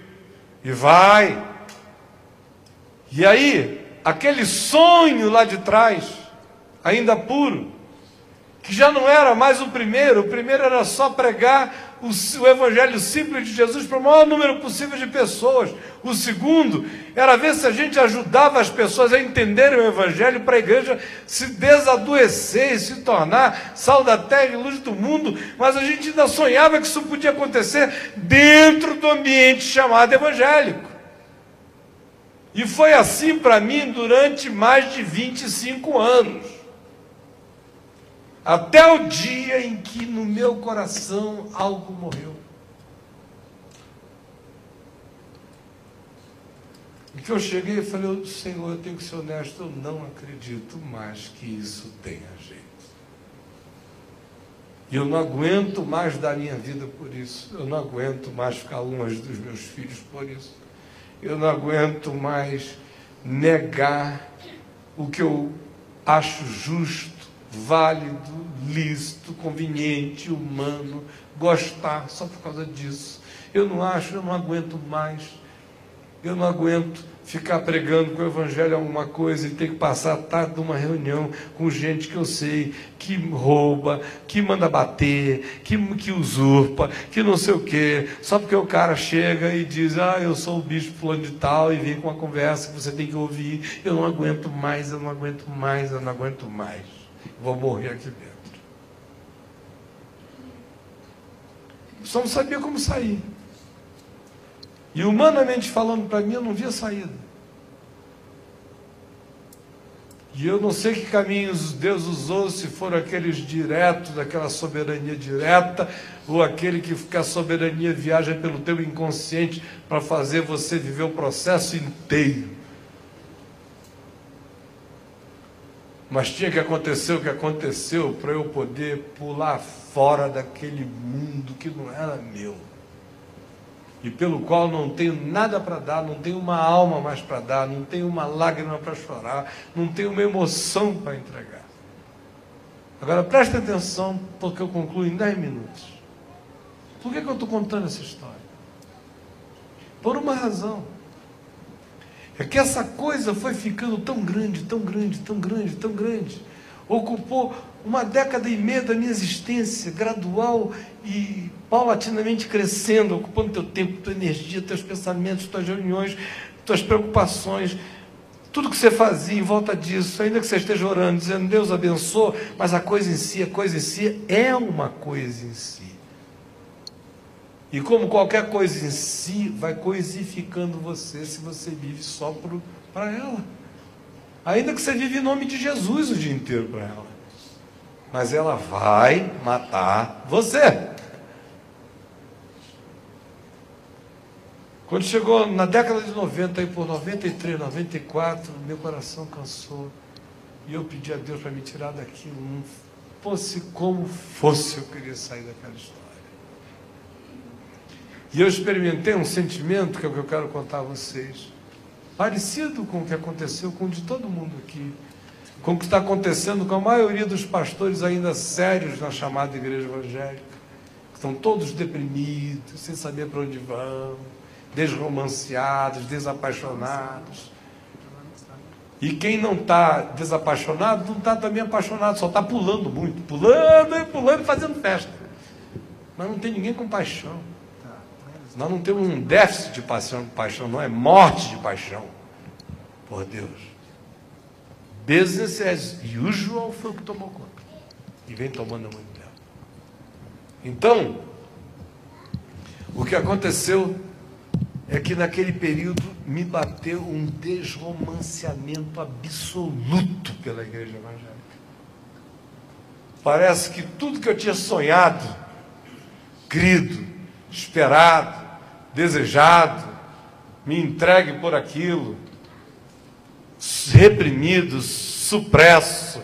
e vai. E aí, aquele sonho lá de trás, ainda puro, que já não era mais o primeiro, o primeiro era só pregar o, evangelho simples de Jesus para o maior número possível de pessoas. O segundo era ver se a gente ajudava as pessoas a entenderem o evangelho para a igreja se desadoecer e se tornar sal da terra e luz do mundo. Mas a gente ainda sonhava que isso podia acontecer dentro do ambiente chamado evangélico. E foi assim para mim durante mais de 25 anos. Até o dia em que no meu coração algo morreu. E que eu cheguei e falei, Senhor, eu tenho que ser honesto, eu não acredito mais que isso tenha jeito. E eu não aguento mais dar minha vida por isso. Eu não aguento mais ficar longe dos meus filhos por isso. Eu não aguento mais negar o que eu acho justo válido, lícito, conveniente, humano, gostar só por causa disso. Eu não acho, eu não aguento mais. Eu não aguento ficar pregando com o evangelho alguma coisa e ter que passar a tarde numa reunião com gente que eu sei que rouba, que manda bater, que, que usurpa, que não sei o quê, só porque o cara chega e diz, ah, eu sou o bispo fulano de tal, e vem com uma conversa que você tem que ouvir, eu não aguento mais, eu não aguento mais, eu não aguento mais. Vou morrer aqui dentro. Só não sabia como sair. E humanamente falando para mim, eu não via saída. E eu não sei que caminhos Deus usou, se foram aqueles diretos, daquela soberania direta, ou aquele que, a soberania viaja pelo teu inconsciente para fazer você viver o processo inteiro. Mas tinha que acontecer o que aconteceu para eu poder pular fora daquele mundo que não era meu e pelo qual não tenho nada para dar, não tenho uma alma mais para dar, não tenho uma lágrima para chorar, não tenho uma emoção para entregar. Agora preste atenção, porque eu concluo em 10 minutos. Por que, que eu estou contando essa história? Por uma razão. É que essa coisa foi ficando tão grande, tão grande, tão grande, tão grande. Ocupou uma década e meia da minha existência, gradual e paulatinamente crescendo, ocupando teu tempo, tua energia, teus pensamentos, tuas reuniões, tuas preocupações, tudo que você fazia em volta disso, ainda que você esteja orando, dizendo Deus abençoe, mas a coisa em si, a coisa em si é uma coisa em si. E como qualquer coisa em si, vai coisificando você se você vive só para ela. Ainda que você vive em nome de Jesus o dia inteiro para ela. Mas ela vai matar você. Quando chegou na década de 90, aí por 93, 94, meu coração cansou. E eu pedi a Deus para me tirar daquilo. Fosse como fosse, eu queria sair daquela história. E eu experimentei um sentimento, que é o que eu quero contar a vocês, parecido com o que aconteceu com o de todo mundo aqui, com o que está acontecendo com a maioria dos pastores ainda sérios na chamada igreja evangélica, estão todos deprimidos, sem saber para onde vão desromanceados, desapaixonados. E quem não está desapaixonado, não está também apaixonado, só está pulando muito, pulando e pulando e fazendo festa. Mas não tem ninguém com paixão. Nós não temos um déficit de paixão, paixão, não é morte de paixão. Por Deus. Business as usual foi o que tomou conta. E vem tomando muito tempo. Então, o que aconteceu é que naquele período me bateu um desromanceamento absoluto pela igreja evangélica. Parece que tudo que eu tinha sonhado, crido, esperado, desejado, me entregue por aquilo, reprimido, supresso,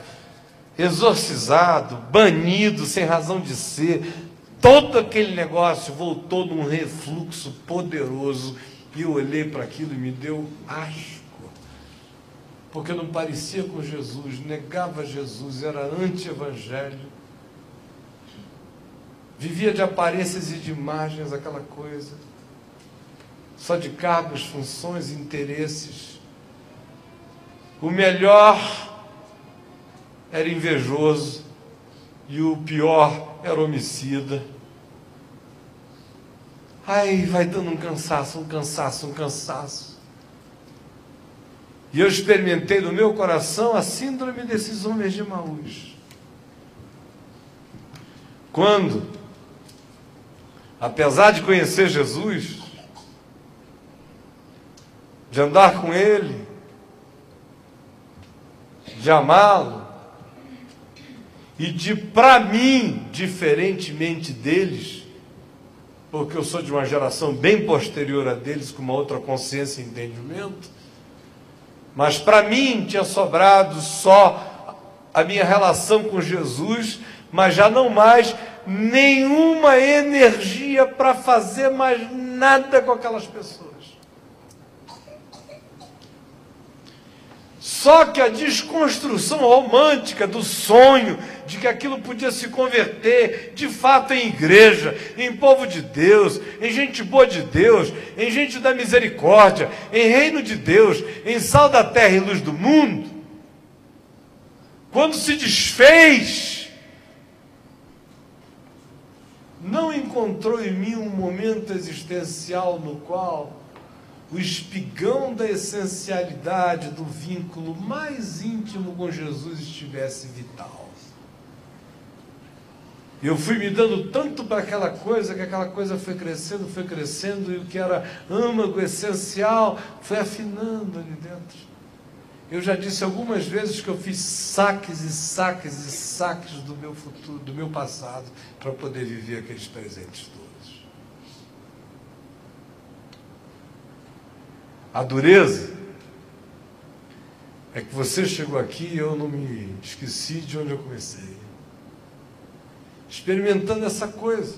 exorcizado, banido sem razão de ser, todo aquele negócio voltou num refluxo poderoso. E eu olhei para aquilo e me deu asco. Porque não parecia com Jesus, negava Jesus, era anti-evangelho. Vivia de aparências e de imagens, aquela coisa. Só de cargos, funções, interesses. O melhor era invejoso e o pior era homicida. Ai, vai dando um cansaço, um cansaço, um cansaço. E eu experimentei no meu coração a síndrome desses homens de Maús. Quando, apesar de conhecer Jesus, de andar com Ele, de amá-lo, e de, para mim, diferentemente deles, porque eu sou de uma geração bem posterior a deles, com uma outra consciência e entendimento. Mas para mim tinha sobrado só a minha relação com Jesus, mas já não mais nenhuma energia para fazer mais nada com aquelas pessoas. Só que a desconstrução romântica do sonho de que aquilo podia se converter de fato em igreja, em povo de Deus, em gente boa de Deus, em gente da misericórdia, em reino de Deus, em sal da terra e luz do mundo, quando se desfez, não encontrou em mim um momento existencial no qual o espigão da essencialidade do vínculo mais íntimo com Jesus estivesse vital. Eu fui me dando tanto para aquela coisa que aquela coisa foi crescendo, foi crescendo, e o que era âmago, essencial, foi afinando ali dentro. Eu já disse algumas vezes que eu fiz saques e saques e saques do meu futuro, do meu passado, para poder viver aqueles presentes todos. A dureza é que você chegou aqui e eu não me esqueci de onde eu comecei. Experimentando essa coisa.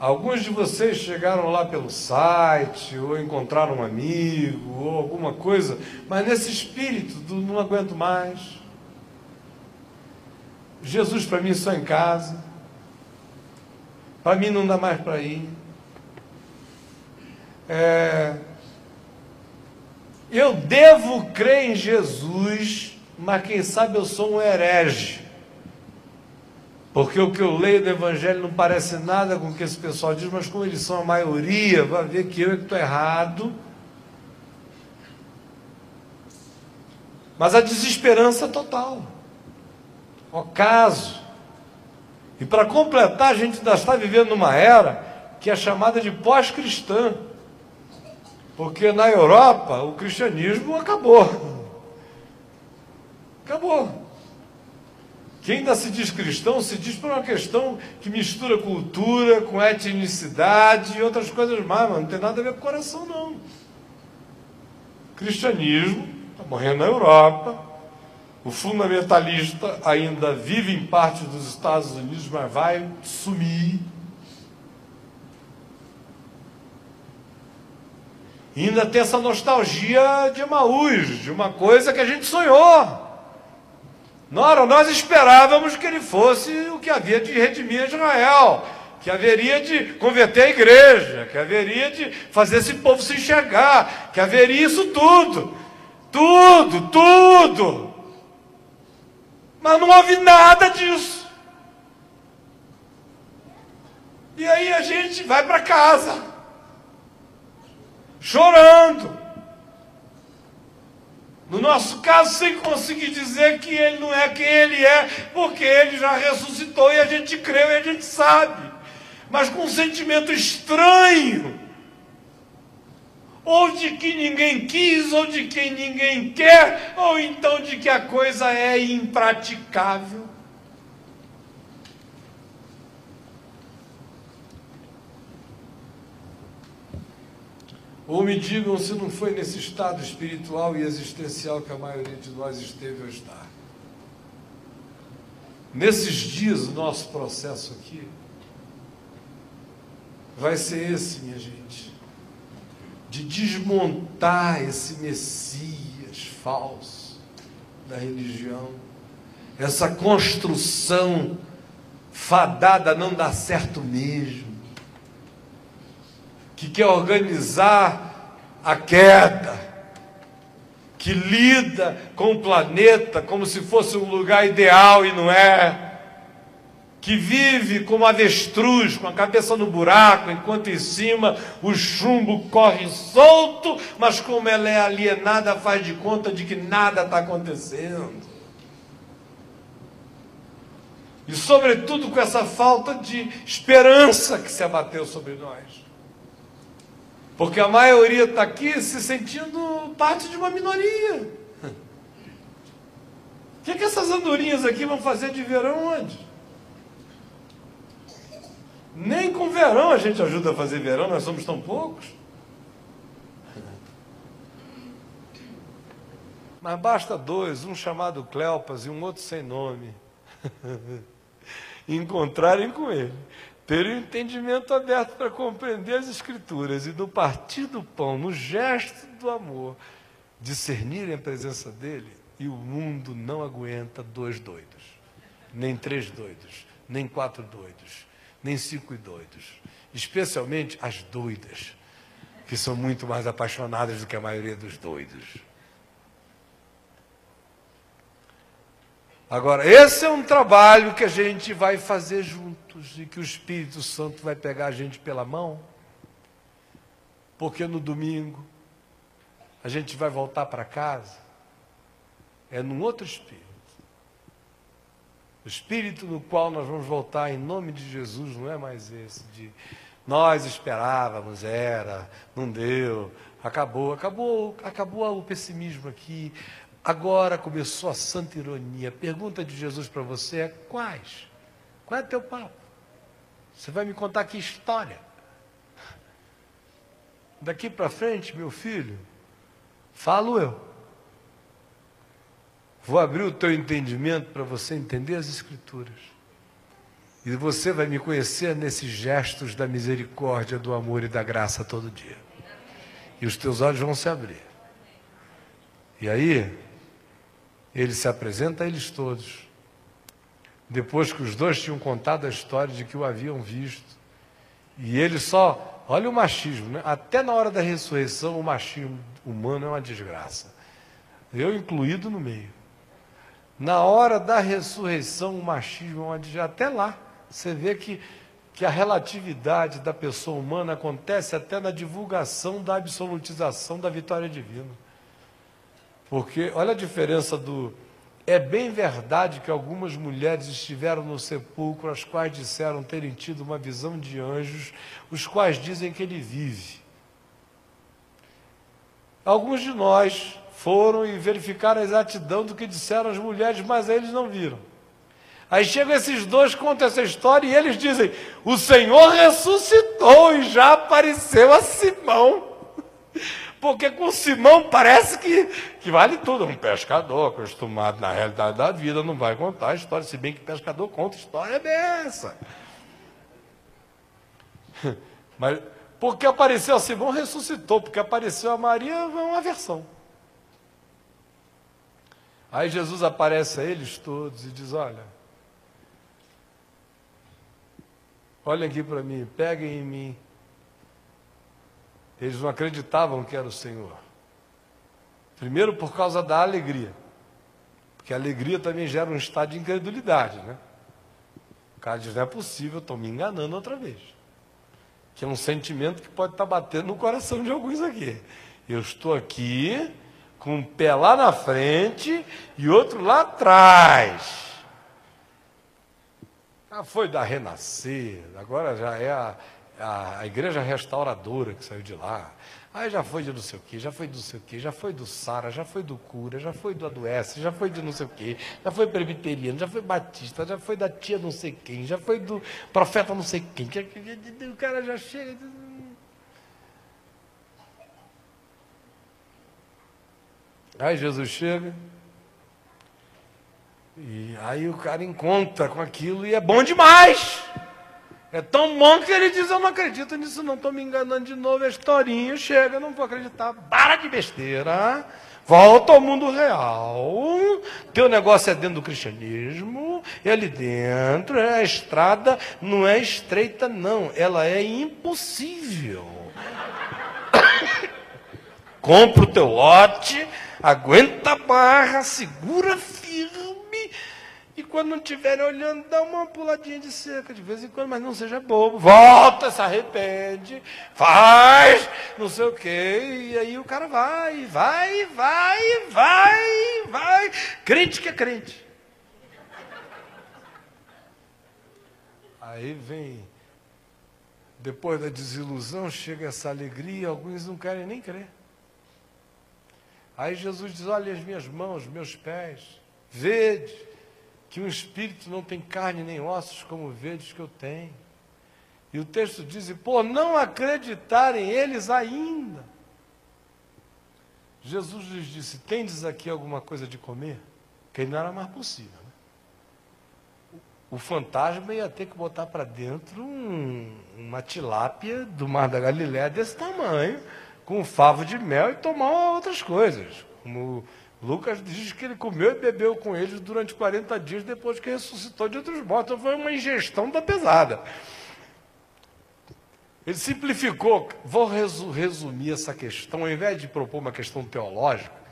Alguns de vocês chegaram lá pelo site, ou encontraram um amigo, ou alguma coisa, mas nesse espírito do não aguento mais. Jesus para mim só em casa. Para mim não dá mais para ir. É, eu devo crer em Jesus, mas quem sabe eu sou um herege. Porque o que eu leio do Evangelho não parece nada com o que esse pessoal diz, mas como eles são a maioria, vai ver que eu é que estou errado. Mas a desesperança total. Ocaso. E para completar, a gente ainda está vivendo numa era que é chamada de pós-cristã. Porque na Europa o cristianismo acabou. Acabou. Quem ainda se diz cristão se diz por uma questão que mistura cultura com etnicidade e outras coisas mais, mas não tem nada a ver com o coração, não. O cristianismo está morrendo na Europa. O fundamentalista ainda vive em parte dos Estados Unidos, mas vai sumir. E ainda tem essa nostalgia de Emaús, de uma coisa que a gente sonhou. Nora, nós esperávamos que ele fosse o que havia de redimir Israel, que haveria de converter a igreja, que haveria de fazer esse povo se enxergar, que haveria isso tudo. Tudo, tudo. Mas não houve nada disso. E aí a gente vai para casa chorando. No nosso caso, sem conseguir dizer que ele não é quem ele é, porque ele já ressuscitou e a gente creu e a gente sabe. Mas com um sentimento estranho. Ou de que ninguém quis, ou de quem ninguém quer, ou então de que a coisa é impraticável. Ou me digam se não foi nesse estado espiritual e existencial que a maioria de nós esteve ou está. Nesses dias, o nosso processo aqui vai ser esse, minha gente, de desmontar esse Messias falso da religião, essa construção fadada não dar certo mesmo que quer organizar a queda, que lida com o planeta como se fosse um lugar ideal e não é, que vive como avestruz, com a cabeça no buraco, enquanto em cima o chumbo corre solto, mas como ela é alienada, faz de conta de que nada está acontecendo. E, sobretudo, com essa falta de esperança que se abateu sobre nós. Porque a maioria está aqui se sentindo parte de uma minoria. O que, que essas andorinhas aqui vão fazer de verão onde? Nem com verão a gente ajuda a fazer verão, nós somos tão poucos. Mas basta dois, um chamado Cleopas e um outro sem nome, encontrarem com ele ter o entendimento aberto para compreender as Escrituras e no partir do pão, no gesto do amor, discernirem a presença dele e o mundo não aguenta dois doidos, nem três doidos, nem quatro doidos, nem cinco doidos, especialmente as doidas, que são muito mais apaixonadas do que a maioria dos doidos. Agora, esse é um trabalho que a gente vai fazer juntos e que o Espírito Santo vai pegar a gente pela mão, porque no domingo a gente vai voltar para casa, é num outro espírito. O espírito no qual nós vamos voltar em nome de Jesus não é mais esse de nós esperávamos, era, não deu, acabou, acabou, acabou o pessimismo aqui. Agora começou a santa ironia. A pergunta de Jesus para você é: quais? Qual é teu papo? Você vai me contar que história? Daqui para frente, meu filho, falo eu. Vou abrir o teu entendimento para você entender as Escrituras. E você vai me conhecer nesses gestos da misericórdia, do amor e da graça todo dia. E os teus olhos vão se abrir. E aí, ele se apresenta a eles todos. Depois que os dois tinham contado a história de que o haviam visto. E ele só, olha o machismo, né? Até na hora da ressurreição, o machismo humano é uma desgraça. Eu incluído no meio. Na hora da ressurreição, o machismo é uma desgraça. Até lá, você vê que, que a relatividade da pessoa humana acontece até na divulgação da absolutização da vitória divina. Porque olha a diferença do. É bem verdade que algumas mulheres estiveram no sepulcro, as quais disseram terem tido uma visão de anjos, os quais dizem que ele vive. Alguns de nós foram e verificaram a exatidão do que disseram as mulheres, mas eles não viram. Aí chegam esses dois, contam essa história e eles dizem: O Senhor ressuscitou e já apareceu a Simão. Porque com Simão parece que, que vale tudo. Um pescador acostumado na realidade da vida não vai contar a história, se bem que pescador conta história dessa. Mas porque apareceu a Simão, ressuscitou. Porque apareceu a Maria, é uma versão. Aí Jesus aparece a eles todos e diz: Olha, olhem aqui para mim, peguem em mim eles não acreditavam que era o Senhor. Primeiro por causa da alegria. Porque a alegria também gera um estado de incredulidade, né? O cara diz, não é possível, estou me enganando outra vez. Que é um sentimento que pode estar batendo no coração de alguns aqui. Eu estou aqui, com um pé lá na frente e outro lá atrás. Ah, foi da Renascer, agora já é a, a, a igreja restauradora que saiu de lá. Aí já foi de não sei o que, já foi do não sei o que, já foi do Sara, já foi do cura, já foi do adoece, já foi de não sei o que, já foi presbiteriano, já foi batista, já foi da tia não sei quem, já foi do profeta não sei quem. O cara já chega. Aí Jesus chega. E aí o cara encontra com aquilo e é bom demais. É tão bom que ele diz: Eu não acredito nisso, não estou me enganando de novo. É historinha, chega, não vou acreditar. Para de besteira. Volta ao mundo real. Teu negócio é dentro do cristianismo, é ali dentro. É a estrada não é estreita, não. Ela é impossível. Compra o teu lote, aguenta a barra, segura firme e quando não estiverem olhando, dá uma puladinha de cerca de vez em quando, mas não seja bobo. Volta, se arrepende, faz, não sei o quê. E aí o cara vai, vai, vai, vai, vai. Crente que é crente. Aí vem, depois da desilusão, chega essa alegria, alguns não querem nem crer. Aí Jesus diz: Olha as minhas mãos, meus pés, vede que um espírito não tem carne nem ossos, como vedes que eu tenho. E o texto diz: e por não acreditarem eles ainda. Jesus lhes disse: Tendes aqui alguma coisa de comer? Que não era mais possível. Né? O fantasma ia ter que botar para dentro um, uma tilápia do Mar da Galiléia desse tamanho, com um favo de mel e tomar outras coisas. Como Lucas diz que ele comeu e bebeu com eles durante 40 dias depois que ressuscitou de outros mortos. Foi uma ingestão da pesada. Ele simplificou. Vou resumir essa questão, ao invés de propor uma questão teológica,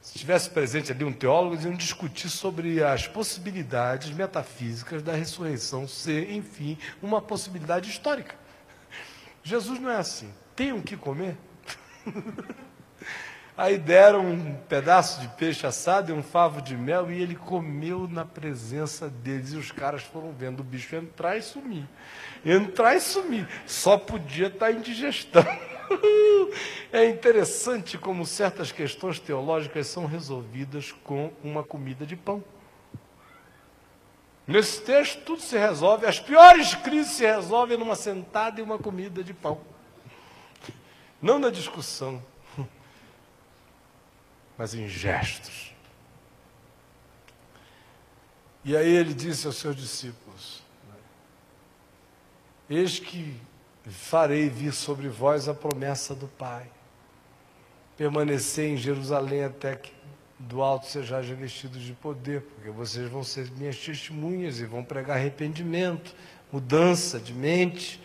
se tivesse presente ali um teólogo, eles iam discutir sobre as possibilidades metafísicas da ressurreição ser, enfim, uma possibilidade histórica. Jesus não é assim. Tem o que comer? Aí deram um pedaço de peixe assado e um favo de mel e ele comeu na presença deles. E os caras foram vendo o bicho entrar e sumir. Entrar e sumir. Só podia estar em digestão. É interessante como certas questões teológicas são resolvidas com uma comida de pão. Nesse texto, tudo se resolve, as piores crises se resolvem numa sentada e uma comida de pão. Não na discussão, mas em gestos. E aí ele disse aos seus discípulos: Eis que farei vir sobre vós a promessa do Pai. Permanecer em Jerusalém até que do alto sejais revestidos de poder, porque vocês vão ser minhas testemunhas e vão pregar arrependimento, mudança de mente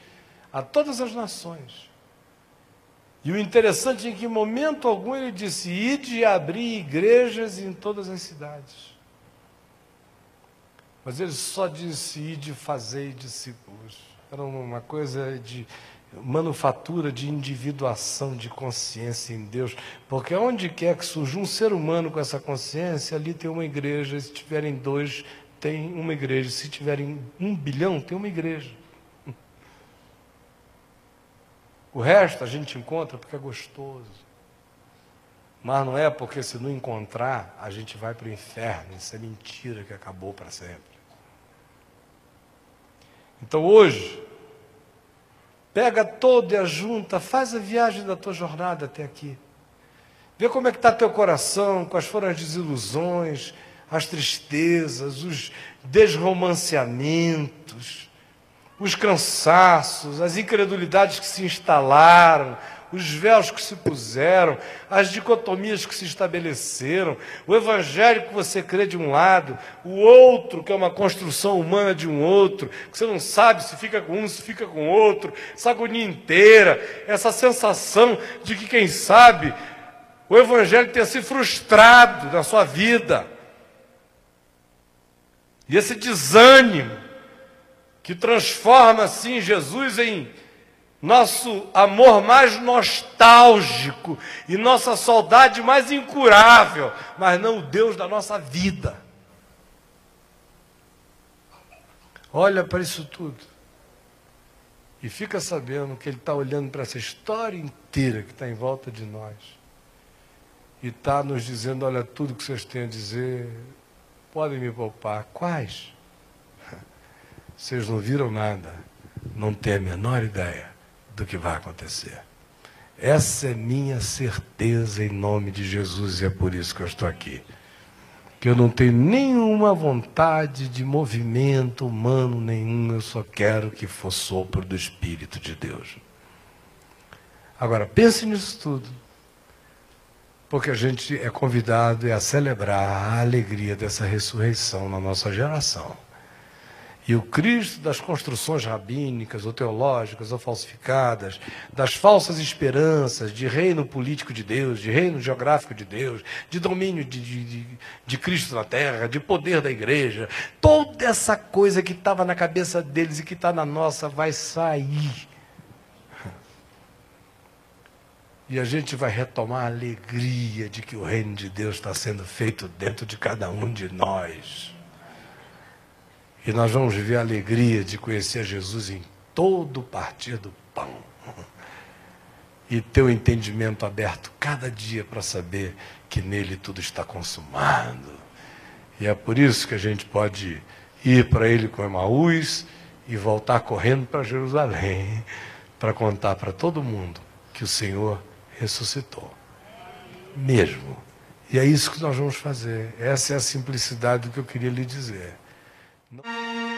a todas as nações. E o interessante é que em momento algum ele disse: Ide abrir igrejas em todas as cidades. Mas ele só disse: Ide fazei discípulos. Era uma coisa de manufatura de individuação de consciência em Deus, porque onde quer que surja um ser humano com essa consciência, ali tem uma igreja, se tiverem dois, tem uma igreja, se tiverem um bilhão, tem uma igreja. O resto a gente encontra porque é gostoso. Mas não é porque se não encontrar, a gente vai para o inferno. Isso é mentira que acabou para sempre. Então hoje, pega todo e ajunta, faz a viagem da tua jornada até aqui. Vê como é que está teu coração, quais foram as desilusões, as tristezas, os desromanceamentos, os cansaços, as incredulidades que se instalaram, os véus que se puseram, as dicotomias que se estabeleceram, o evangelho que você crê de um lado, o outro que é uma construção humana de um outro, que você não sabe se fica com um, se fica com outro, essa agonia inteira, essa sensação de que, quem sabe, o evangelho tenha se frustrado na sua vida. E esse desânimo que transforma assim Jesus em nosso amor mais nostálgico e nossa saudade mais incurável, mas não o Deus da nossa vida. Olha para isso tudo e fica sabendo que Ele está olhando para essa história inteira que está em volta de nós e está nos dizendo: olha, tudo que vocês têm a dizer, podem me poupar. Quais? Vocês não viram nada, não têm a menor ideia do que vai acontecer. Essa é minha certeza em nome de Jesus e é por isso que eu estou aqui. Que eu não tenho nenhuma vontade de movimento humano nenhum, eu só quero que for sopro do Espírito de Deus. Agora, pense nisso tudo, porque a gente é convidado a celebrar a alegria dessa ressurreição na nossa geração. E o Cristo das construções rabínicas ou teológicas ou falsificadas, das falsas esperanças de reino político de Deus, de reino geográfico de Deus, de domínio de, de, de Cristo na terra, de poder da igreja, toda essa coisa que estava na cabeça deles e que está na nossa vai sair. E a gente vai retomar a alegria de que o reino de Deus está sendo feito dentro de cada um de nós. E nós vamos viver a alegria de conhecer Jesus em todo partir do pão. E ter o entendimento aberto cada dia para saber que nele tudo está consumado. E é por isso que a gente pode ir para ele com Emaús e voltar correndo para Jerusalém para contar para todo mundo que o Senhor ressuscitou. Mesmo. E é isso que nós vamos fazer. Essa é a simplicidade do que eu queria lhe dizer. No.